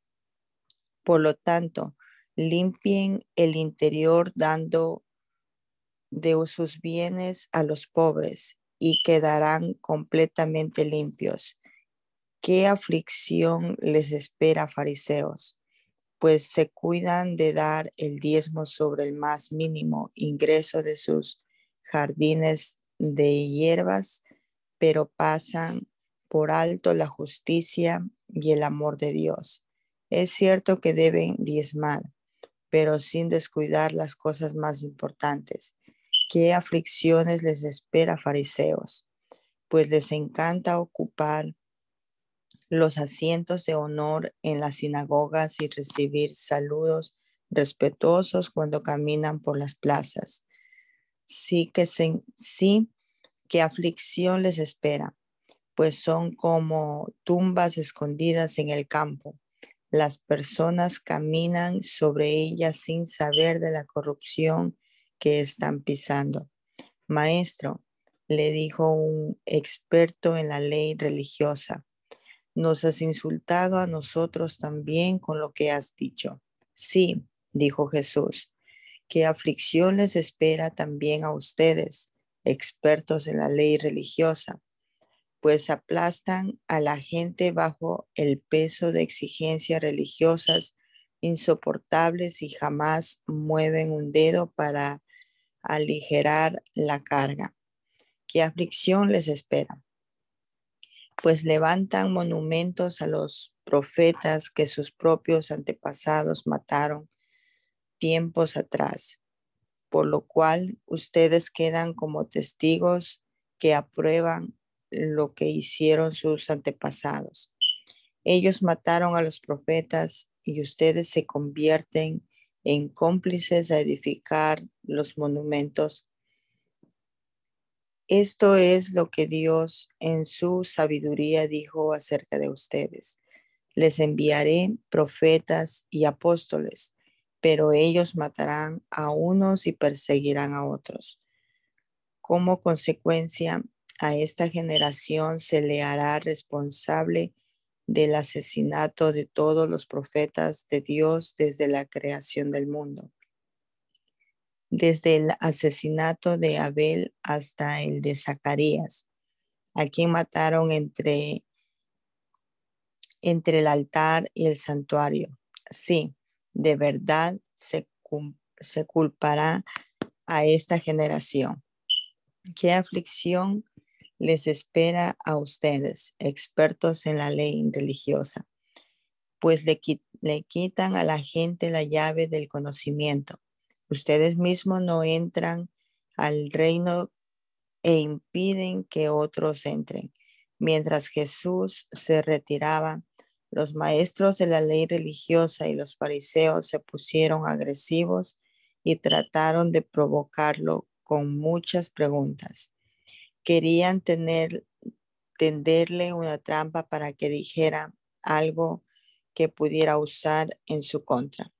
Por lo tanto, limpien el interior dando de sus bienes a los pobres y quedarán completamente limpios. ¿Qué aflicción les espera, fariseos? Pues se cuidan de dar el diezmo sobre el más mínimo ingreso de sus jardines de hierbas, pero pasan por alto la justicia y el amor de Dios. Es cierto que deben diezmar, pero sin descuidar las cosas más importantes. ¿Qué aflicciones les espera, fariseos? Pues les encanta ocupar los asientos de honor en las sinagogas y recibir saludos respetuosos cuando caminan por las plazas sí que, sí que aflicción les espera, pues son como tumbas escondidas en el campo. Las personas caminan sobre ellas sin saber de la corrupción que están pisando. Maestro, le dijo un experto en la ley religiosa, nos has insultado a nosotros también con lo que has dicho. Sí, dijo Jesús, ¿Qué aflicción les espera también a ustedes, expertos en la ley religiosa? Pues aplastan a la gente bajo el peso de exigencias religiosas insoportables y jamás mueven un dedo para aligerar la carga. ¿Qué aflicción les espera? Pues levantan monumentos a los profetas que sus propios antepasados mataron tiempos atrás, por lo cual ustedes quedan como testigos que aprueban lo que hicieron sus antepasados. Ellos mataron a los profetas y ustedes se convierten en cómplices a edificar los monumentos. Esto es lo que Dios en su sabiduría dijo acerca de ustedes. Les enviaré profetas y apóstoles pero ellos matarán a unos y perseguirán a otros. Como consecuencia, a esta generación se le hará responsable del asesinato de todos los profetas de Dios desde la creación del mundo. Desde el asesinato de Abel hasta el de Zacarías, a quien mataron entre, entre el altar y el santuario. Sí, de verdad se, se culpará a esta generación. ¿Qué aflicción les espera a ustedes, expertos en la ley religiosa? Pues le, le quitan a la gente la llave del conocimiento. Ustedes mismos no entran al reino e impiden que otros entren. Mientras Jesús se retiraba, los maestros de la ley religiosa y los fariseos se pusieron agresivos y trataron de provocarlo con muchas preguntas. Querían tener, tenderle una trampa para que dijera algo que pudiera usar en su contra.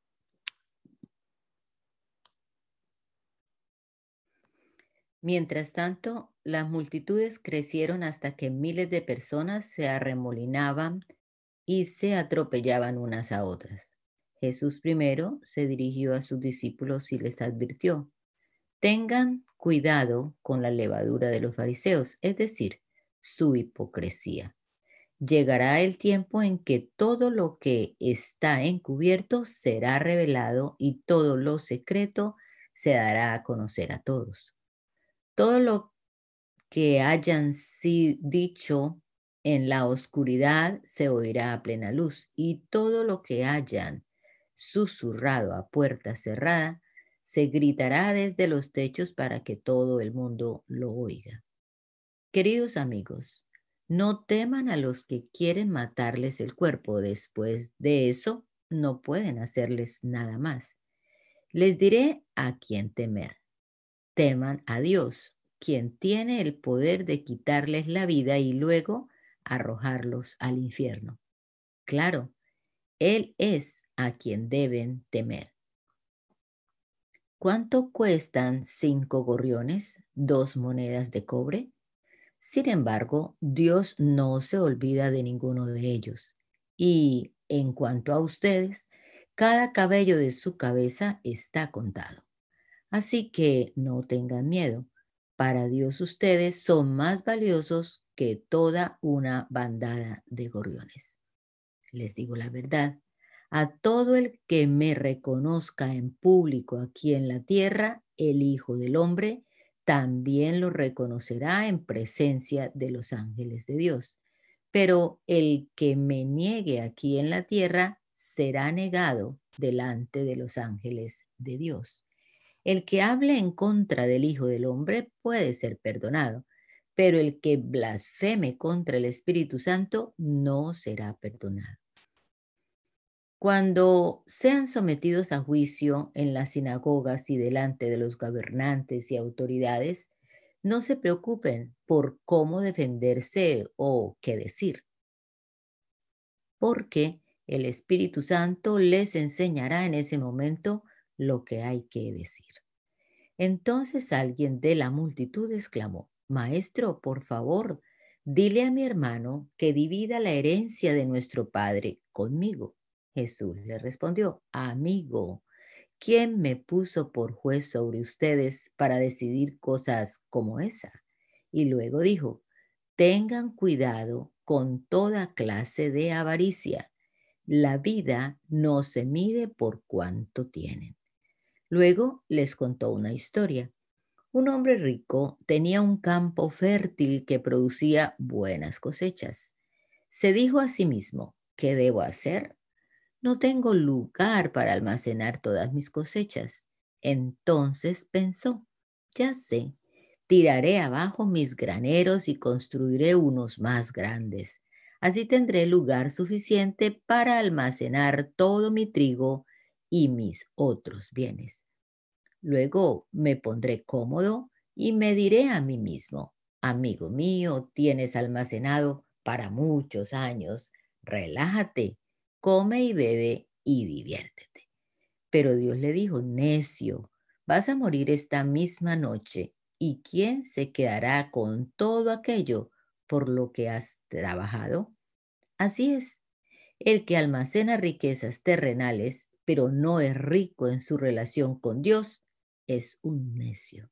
Mientras tanto, las multitudes crecieron hasta que miles de personas se arremolinaban y se atropellaban unas a otras. Jesús primero se dirigió a sus discípulos y les advirtió, tengan cuidado con la levadura de los fariseos, es decir, su hipocresía. Llegará el tiempo en que todo lo que está encubierto será revelado y todo lo secreto se dará a conocer a todos. Todo lo que hayan dicho en la oscuridad se oirá a plena luz y todo lo que hayan susurrado a puerta cerrada se gritará desde los techos para que todo el mundo lo oiga. Queridos amigos, no teman a los que quieren matarles el cuerpo. Después de eso, no pueden hacerles nada más. Les diré a quién temer teman a Dios, quien tiene el poder de quitarles la vida y luego arrojarlos al infierno. Claro, Él es a quien deben temer. ¿Cuánto cuestan cinco gorriones, dos monedas de cobre? Sin embargo, Dios no se olvida de ninguno de ellos. Y en cuanto a ustedes, cada cabello de su cabeza está contado. Así que no tengan miedo. Para Dios ustedes son más valiosos que toda una bandada de gorriones. Les digo la verdad, a todo el que me reconozca en público aquí en la tierra, el Hijo del Hombre también lo reconocerá en presencia de los ángeles de Dios. Pero el que me niegue aquí en la tierra será negado delante de los ángeles de Dios. El que hable en contra del Hijo del Hombre puede ser perdonado, pero el que blasfeme contra el Espíritu Santo no será perdonado. Cuando sean sometidos a juicio en las sinagogas y delante de los gobernantes y autoridades, no se preocupen por cómo defenderse o qué decir, porque el Espíritu Santo les enseñará en ese momento lo que hay que decir. Entonces alguien de la multitud exclamó, Maestro, por favor, dile a mi hermano que divida la herencia de nuestro Padre conmigo. Jesús le respondió, Amigo, ¿quién me puso por juez sobre ustedes para decidir cosas como esa? Y luego dijo, tengan cuidado con toda clase de avaricia. La vida no se mide por cuánto tienen. Luego les contó una historia. Un hombre rico tenía un campo fértil que producía buenas cosechas. Se dijo a sí mismo, ¿qué debo hacer? No tengo lugar para almacenar todas mis cosechas. Entonces pensó, ya sé, tiraré abajo mis graneros y construiré unos más grandes. Así tendré lugar suficiente para almacenar todo mi trigo y mis otros bienes. Luego me pondré cómodo y me diré a mí mismo, amigo mío, tienes almacenado para muchos años, relájate, come y bebe y diviértete. Pero Dios le dijo, necio, vas a morir esta misma noche, ¿y quién se quedará con todo aquello por lo que has trabajado? Así es, el que almacena riquezas terrenales pero no es rico en su relación con Dios, es un necio.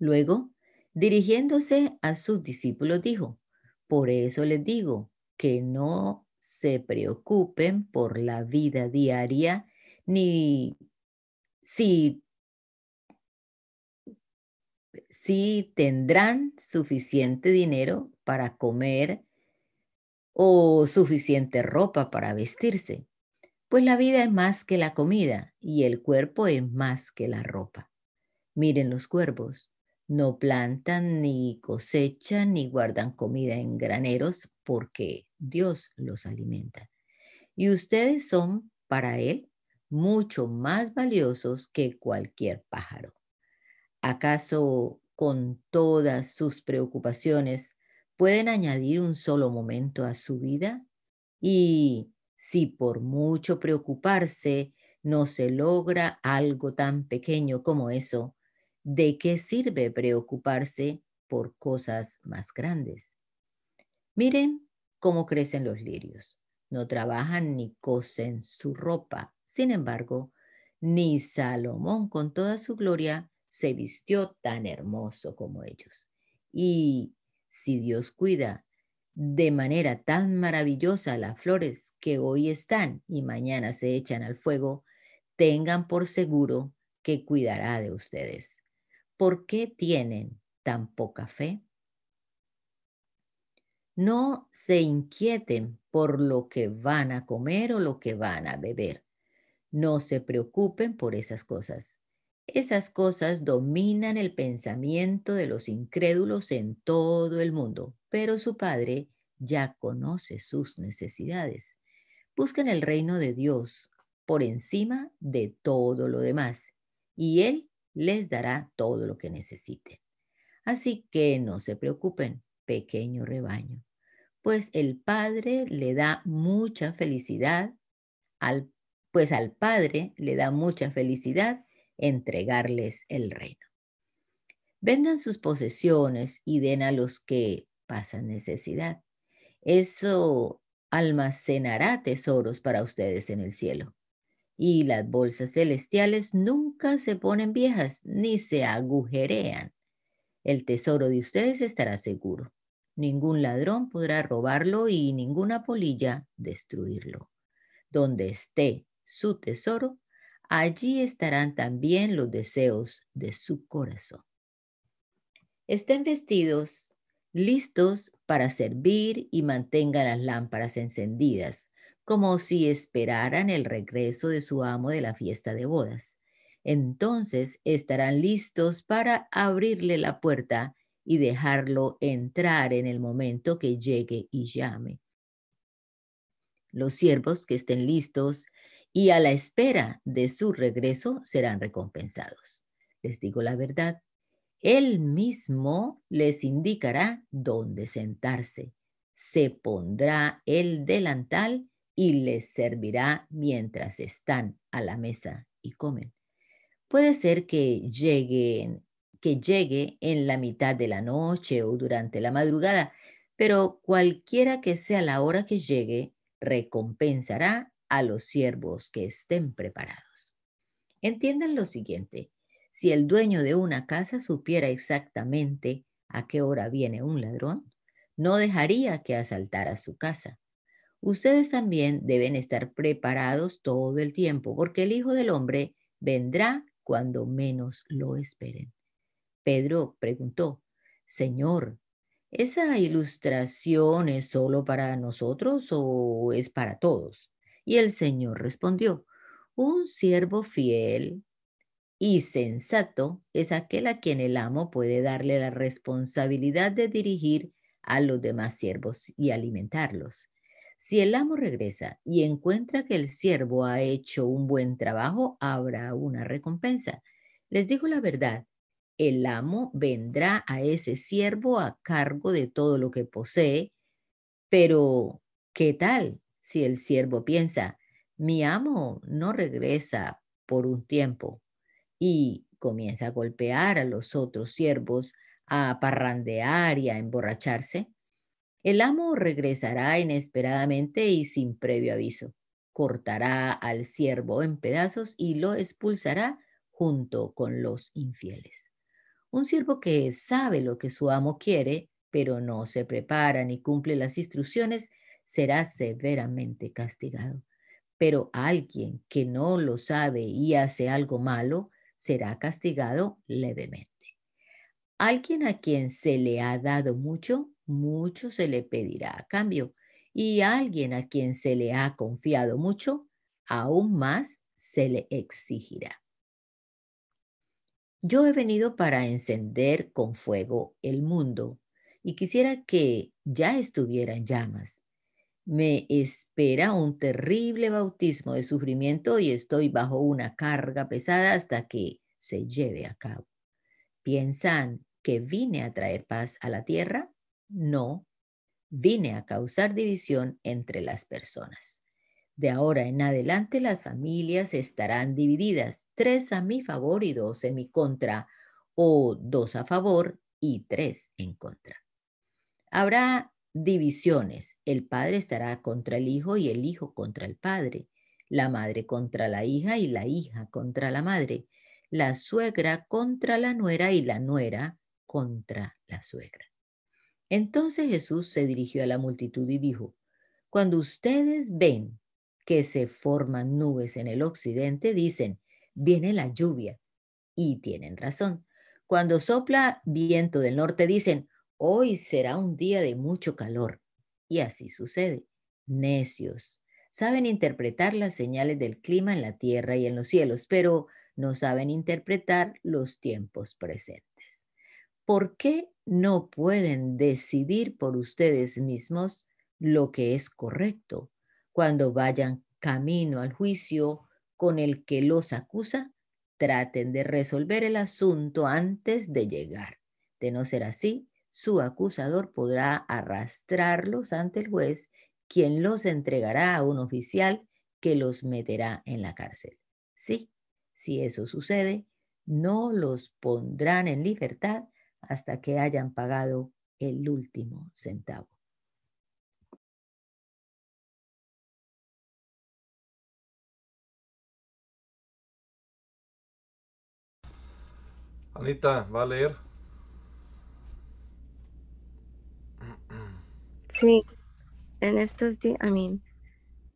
Luego, dirigiéndose a sus discípulos, dijo, por eso les digo que no se preocupen por la vida diaria, ni si, si tendrán suficiente dinero para comer o suficiente ropa para vestirse. Pues la vida es más que la comida y el cuerpo es más que la ropa. Miren los cuervos, no plantan ni cosechan ni guardan comida en graneros porque Dios los alimenta. Y ustedes son para Él mucho más valiosos que cualquier pájaro. ¿Acaso con todas sus preocupaciones pueden añadir un solo momento a su vida? Y si por mucho preocuparse no se logra algo tan pequeño como eso, ¿de qué sirve preocuparse por cosas más grandes? Miren cómo crecen los lirios. No trabajan ni cosen su ropa. Sin embargo, ni Salomón con toda su gloria se vistió tan hermoso como ellos. Y si Dios cuida de manera tan maravillosa las flores que hoy están y mañana se echan al fuego, tengan por seguro que cuidará de ustedes. ¿Por qué tienen tan poca fe? No se inquieten por lo que van a comer o lo que van a beber. No se preocupen por esas cosas. Esas cosas dominan el pensamiento de los incrédulos en todo el mundo, pero su Padre ya conoce sus necesidades. Busquen el reino de Dios por encima de todo lo demás y Él les dará todo lo que necesiten. Así que no se preocupen, pequeño rebaño, pues el Padre le da mucha felicidad al pues al Padre le da mucha felicidad entregarles el reino. Vendan sus posesiones y den a los que pasan necesidad. Eso almacenará tesoros para ustedes en el cielo. Y las bolsas celestiales nunca se ponen viejas ni se agujerean. El tesoro de ustedes estará seguro. Ningún ladrón podrá robarlo y ninguna polilla destruirlo. Donde esté su tesoro, allí estarán también los deseos de su corazón. Estén vestidos, listos para servir y mantengan las lámparas encendidas, como si esperaran el regreso de su amo de la fiesta de bodas. Entonces estarán listos para abrirle la puerta y dejarlo entrar en el momento que llegue y llame. Los siervos que estén listos y a la espera de su regreso serán recompensados. Les digo la verdad, Él mismo les indicará dónde sentarse, se pondrá el delantal y les servirá mientras están a la mesa y comen. Puede ser que lleguen que llegue en la mitad de la noche o durante la madrugada, pero cualquiera que sea la hora que llegue, recompensará a los siervos que estén preparados. Entiendan lo siguiente, si el dueño de una casa supiera exactamente a qué hora viene un ladrón, no dejaría que asaltara su casa. Ustedes también deben estar preparados todo el tiempo, porque el Hijo del Hombre vendrá cuando menos lo esperen. Pedro preguntó, Señor, ¿esa ilustración es solo para nosotros o es para todos? Y el Señor respondió, un siervo fiel y sensato es aquel a quien el amo puede darle la responsabilidad de dirigir a los demás siervos y alimentarlos. Si el amo regresa y encuentra que el siervo ha hecho un buen trabajo, habrá una recompensa. Les digo la verdad, el amo vendrá a ese siervo a cargo de todo lo que posee, pero ¿qué tal si el siervo piensa, mi amo no regresa por un tiempo y comienza a golpear a los otros siervos, a parrandear y a emborracharse, el amo regresará inesperadamente y sin previo aviso. Cortará al siervo en pedazos y lo expulsará junto con los infieles. Un siervo que sabe lo que su amo quiere, pero no se prepara ni cumple las instrucciones, será severamente castigado. Pero alguien que no lo sabe y hace algo malo será castigado levemente. Alguien a quien se le ha dado mucho, mucho se le pedirá a cambio. Y alguien a quien se le ha confiado mucho, aún más se le exigirá. Yo he venido para encender con fuego el mundo y quisiera que ya estuviera en llamas me espera un terrible bautismo de sufrimiento y estoy bajo una carga pesada hasta que se lleve a cabo. ¿Piensan que vine a traer paz a la tierra? No, Vine a causar división entre las personas. De ahora en adelante las familias estarán divididas, tres a mi favor y dos en mi contra, o dos a favor y tres en contra. Habrá divisiones. El padre estará contra el hijo y el hijo contra el padre, la madre contra la hija y la hija contra la madre, la suegra contra la nuera y la nuera contra la suegra. Entonces Jesús se dirigió a la multitud y dijo, cuando ustedes ven que se forman nubes en el occidente, dicen, viene la lluvia. Y tienen razón. Cuando sopla viento del norte, dicen, hoy será un día de mucho calor. Y así sucede. Necios. Saben interpretar las señales del clima en la tierra y en los cielos, pero no saben interpretar los tiempos presentes. ¿Por qué no pueden decidir por ustedes mismos lo que es correcto? Cuando vayan camino al juicio con el que los acusa, traten de resolver el asunto antes de llegar. De no ser así, su acusador podrá arrastrarlos ante el juez, quien los entregará a un oficial que los meterá en la cárcel. Sí, si eso sucede, no los pondrán en libertad hasta que hayan pagado el último centavo. Anita, ¿va a leer? Sí, en estos días, I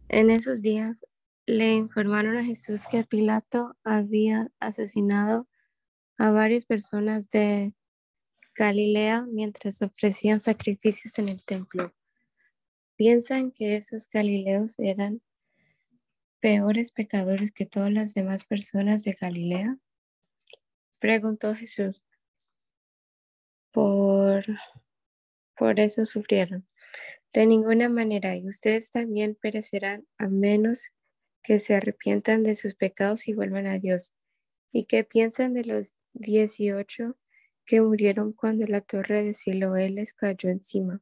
en esos días le informaron a Jesús que Pilato había asesinado a varias personas de Galilea mientras ofrecían sacrificios en el templo. ¿Piensan que esos galileos eran peores pecadores que todas las demás personas de Galilea? Preguntó Jesús. Por, por eso sufrieron. De ninguna manera, y ustedes también perecerán a menos que se arrepientan de sus pecados y vuelvan a Dios. ¿Y qué piensan de los dieciocho que murieron cuando la torre de Siloé les cayó encima?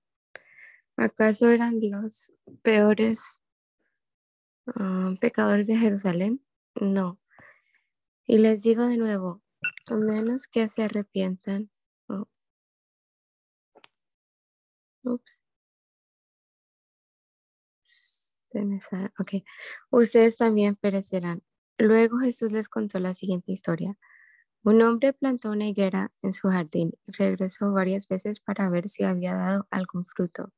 ¿Acaso eran los peores ah, pecadores de Jerusalén? No. Y les digo de nuevo, a menos que se arrepientan. Oh. Ups. Ok. Ustedes también perecerán. Luego Jesús les contó la siguiente historia. Un hombre plantó una higuera en su jardín y regresó varias veces para ver si había dado algún fruto,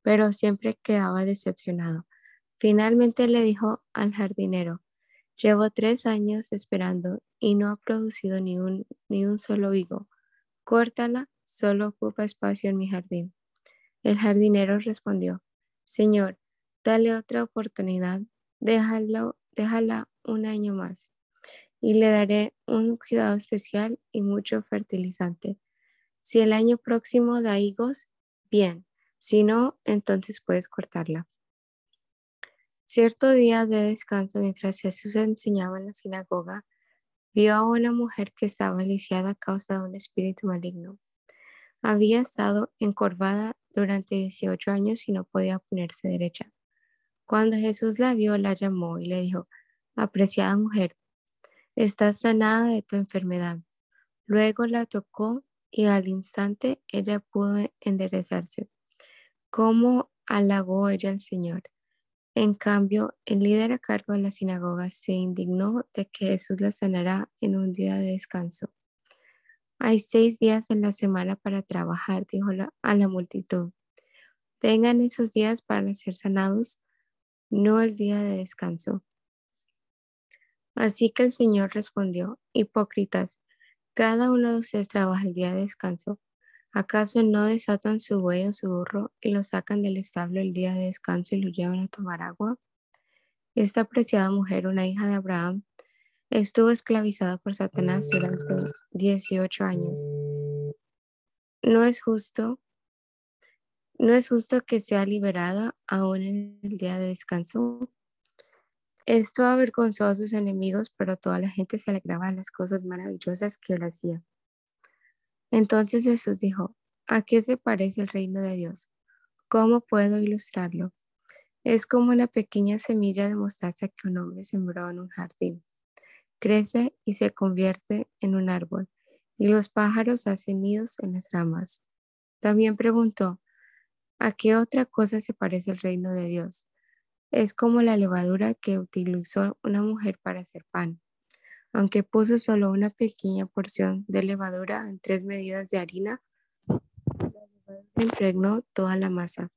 pero siempre quedaba decepcionado. Finalmente le dijo al jardinero, Llevo tres años esperando y no ha producido ni un, ni un solo higo. Córtala, solo ocupa espacio en mi jardín. El jardinero respondió, Señor, dale otra oportunidad, déjalo, déjala un año más y le daré un cuidado especial y mucho fertilizante. Si el año próximo da higos, bien, si no, entonces puedes cortarla. Cierto día de descanso, mientras Jesús enseñaba en la sinagoga, vio a una mujer que estaba lisiada a causa de un espíritu maligno. Había estado encorvada durante 18 años y no podía ponerse derecha. Cuando Jesús la vio, la llamó y le dijo, apreciada mujer, estás sanada de tu enfermedad. Luego la tocó y al instante ella pudo enderezarse. ¿Cómo alabó ella al Señor? En cambio, el líder a cargo de la sinagoga se indignó de que Jesús la sanara en un día de descanso. Hay seis días en la semana para trabajar, dijo a la multitud. Vengan esos días para ser sanados, no el día de descanso. Así que el Señor respondió, hipócritas, cada uno de ustedes trabaja el día de descanso ¿Acaso no desatan su buey o su burro y lo sacan del establo el día de descanso y lo llevan a tomar agua? Esta apreciada mujer, una hija de Abraham, estuvo esclavizada por Satanás durante 18 años. No es justo, no es justo que sea liberada aún en el día de descanso. Esto avergonzó a sus enemigos, pero toda la gente se alegraba de las cosas maravillosas que él hacía. Entonces Jesús dijo, ¿a qué se parece el reino de Dios? ¿Cómo puedo ilustrarlo? Es como la pequeña semilla de mostaza que un hombre sembró en un jardín. Crece y se convierte en un árbol, y los pájaros hacen nidos en las ramas. También preguntó, ¿a qué otra cosa se parece el reino de Dios? Es como la levadura que utilizó una mujer para hacer pan. Aunque puso solo una pequeña porción de levadura en tres medidas de harina, impregnó toda la masa.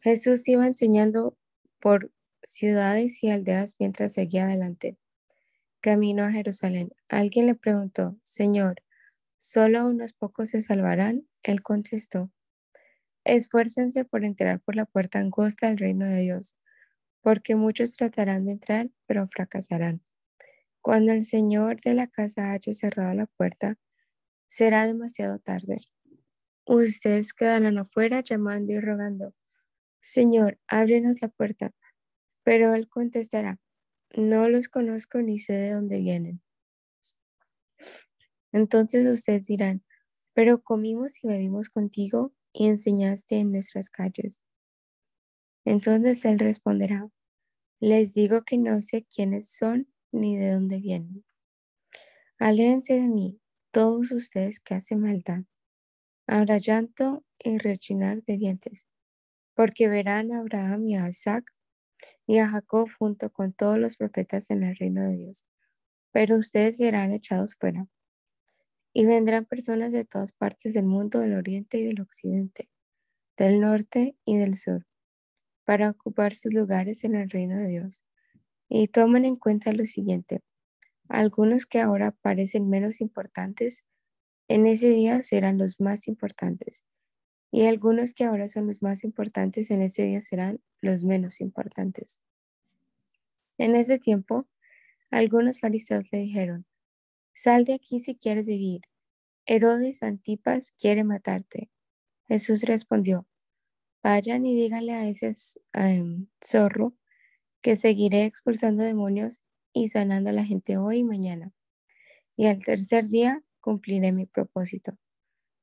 Jesús iba enseñando por ciudades y aldeas mientras seguía adelante. Camino a Jerusalén. Alguien le preguntó, Señor, ¿solo unos pocos se salvarán? Él contestó, esfuércense por entrar por la puerta angosta del reino de Dios, porque muchos tratarán de entrar, pero fracasarán. Cuando el Señor de la casa haya cerrado la puerta, será demasiado tarde. Ustedes quedarán afuera llamando y rogando, Señor, ábrenos la puerta. Pero él contestará, no los conozco ni sé de dónde vienen. Entonces ustedes dirán, pero comimos y bebimos contigo y enseñaste en nuestras calles. Entonces él responderá, les digo que no sé quiénes son ni de dónde vienen. Aléjense de mí, todos ustedes que hacen maldad. Habrá llanto y rechinar de dientes porque verán a Abraham y a Isaac y a Jacob junto con todos los profetas en el reino de Dios. Pero ustedes serán echados fuera. Y vendrán personas de todas partes del mundo, del oriente y del occidente, del norte y del sur, para ocupar sus lugares en el reino de Dios. Y tomen en cuenta lo siguiente. Algunos que ahora parecen menos importantes, en ese día serán los más importantes y algunos que ahora son los más importantes en ese día serán los menos importantes. En ese tiempo, algunos fariseos le dijeron, sal de aquí si quieres vivir. Herodes Antipas quiere matarte. Jesús respondió, vayan y díganle a ese em, zorro que seguiré expulsando demonios y sanando a la gente hoy y mañana. Y al tercer día cumpliré mi propósito.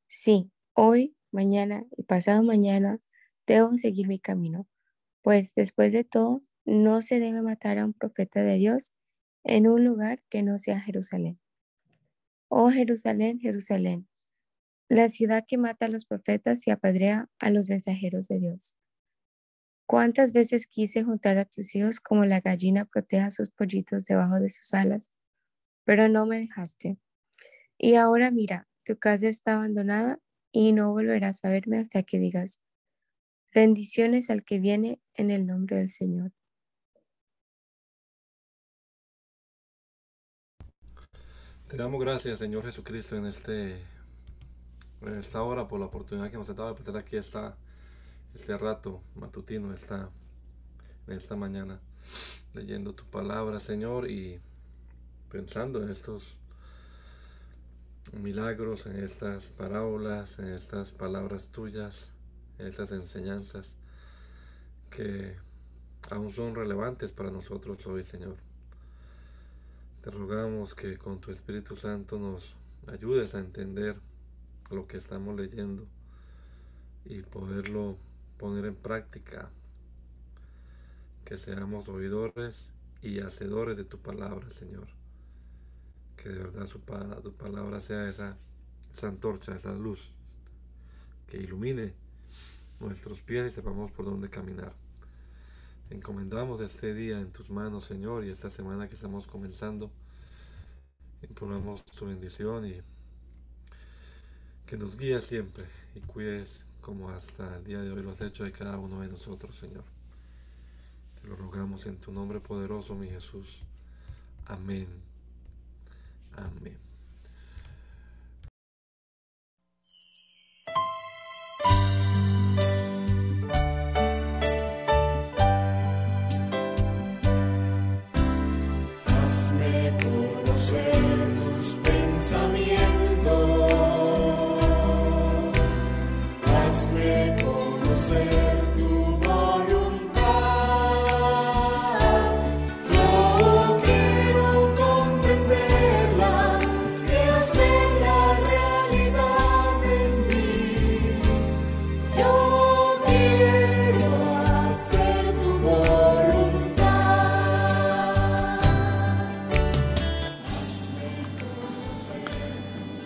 Sí, hoy mañana y pasado mañana debo seguir mi camino, pues después de todo, no se debe matar a un profeta de Dios en un lugar que no sea Jerusalén. Oh Jerusalén, Jerusalén, la ciudad que mata a los profetas y apedrea a los mensajeros de Dios. ¿Cuántas veces quise juntar a tus hijos como la gallina protege a sus pollitos debajo de sus alas, pero no me dejaste? Y ahora mira, tu casa está abandonada y no volverás a verme hasta que digas, bendiciones al que viene en el nombre del Señor. Te damos gracias, Señor Jesucristo, en este esta hora por la oportunidad que nos ha dado de estar aquí esta, este rato matutino, esta, esta mañana, leyendo tu palabra, Señor, y pensando en estos milagros, en estas parábolas, en estas palabras tuyas, en estas enseñanzas que aún son relevantes para nosotros hoy, Señor. Te rogamos que con tu Espíritu Santo nos ayudes a entender lo que estamos leyendo y poderlo poner en práctica. Que seamos oidores y hacedores de tu palabra, Señor que de verdad su, tu palabra sea esa, esa antorcha, esa luz que ilumine nuestros pies y sepamos por dónde caminar. Encomendamos este día en tus manos, Señor, y esta semana que estamos comenzando. Imploramos tu bendición y que nos guíes siempre y cuides como hasta el día de hoy lo has hecho de cada uno de nosotros, Señor. Te lo rogamos en tu nombre poderoso, mi Jesús. Amén. Amén.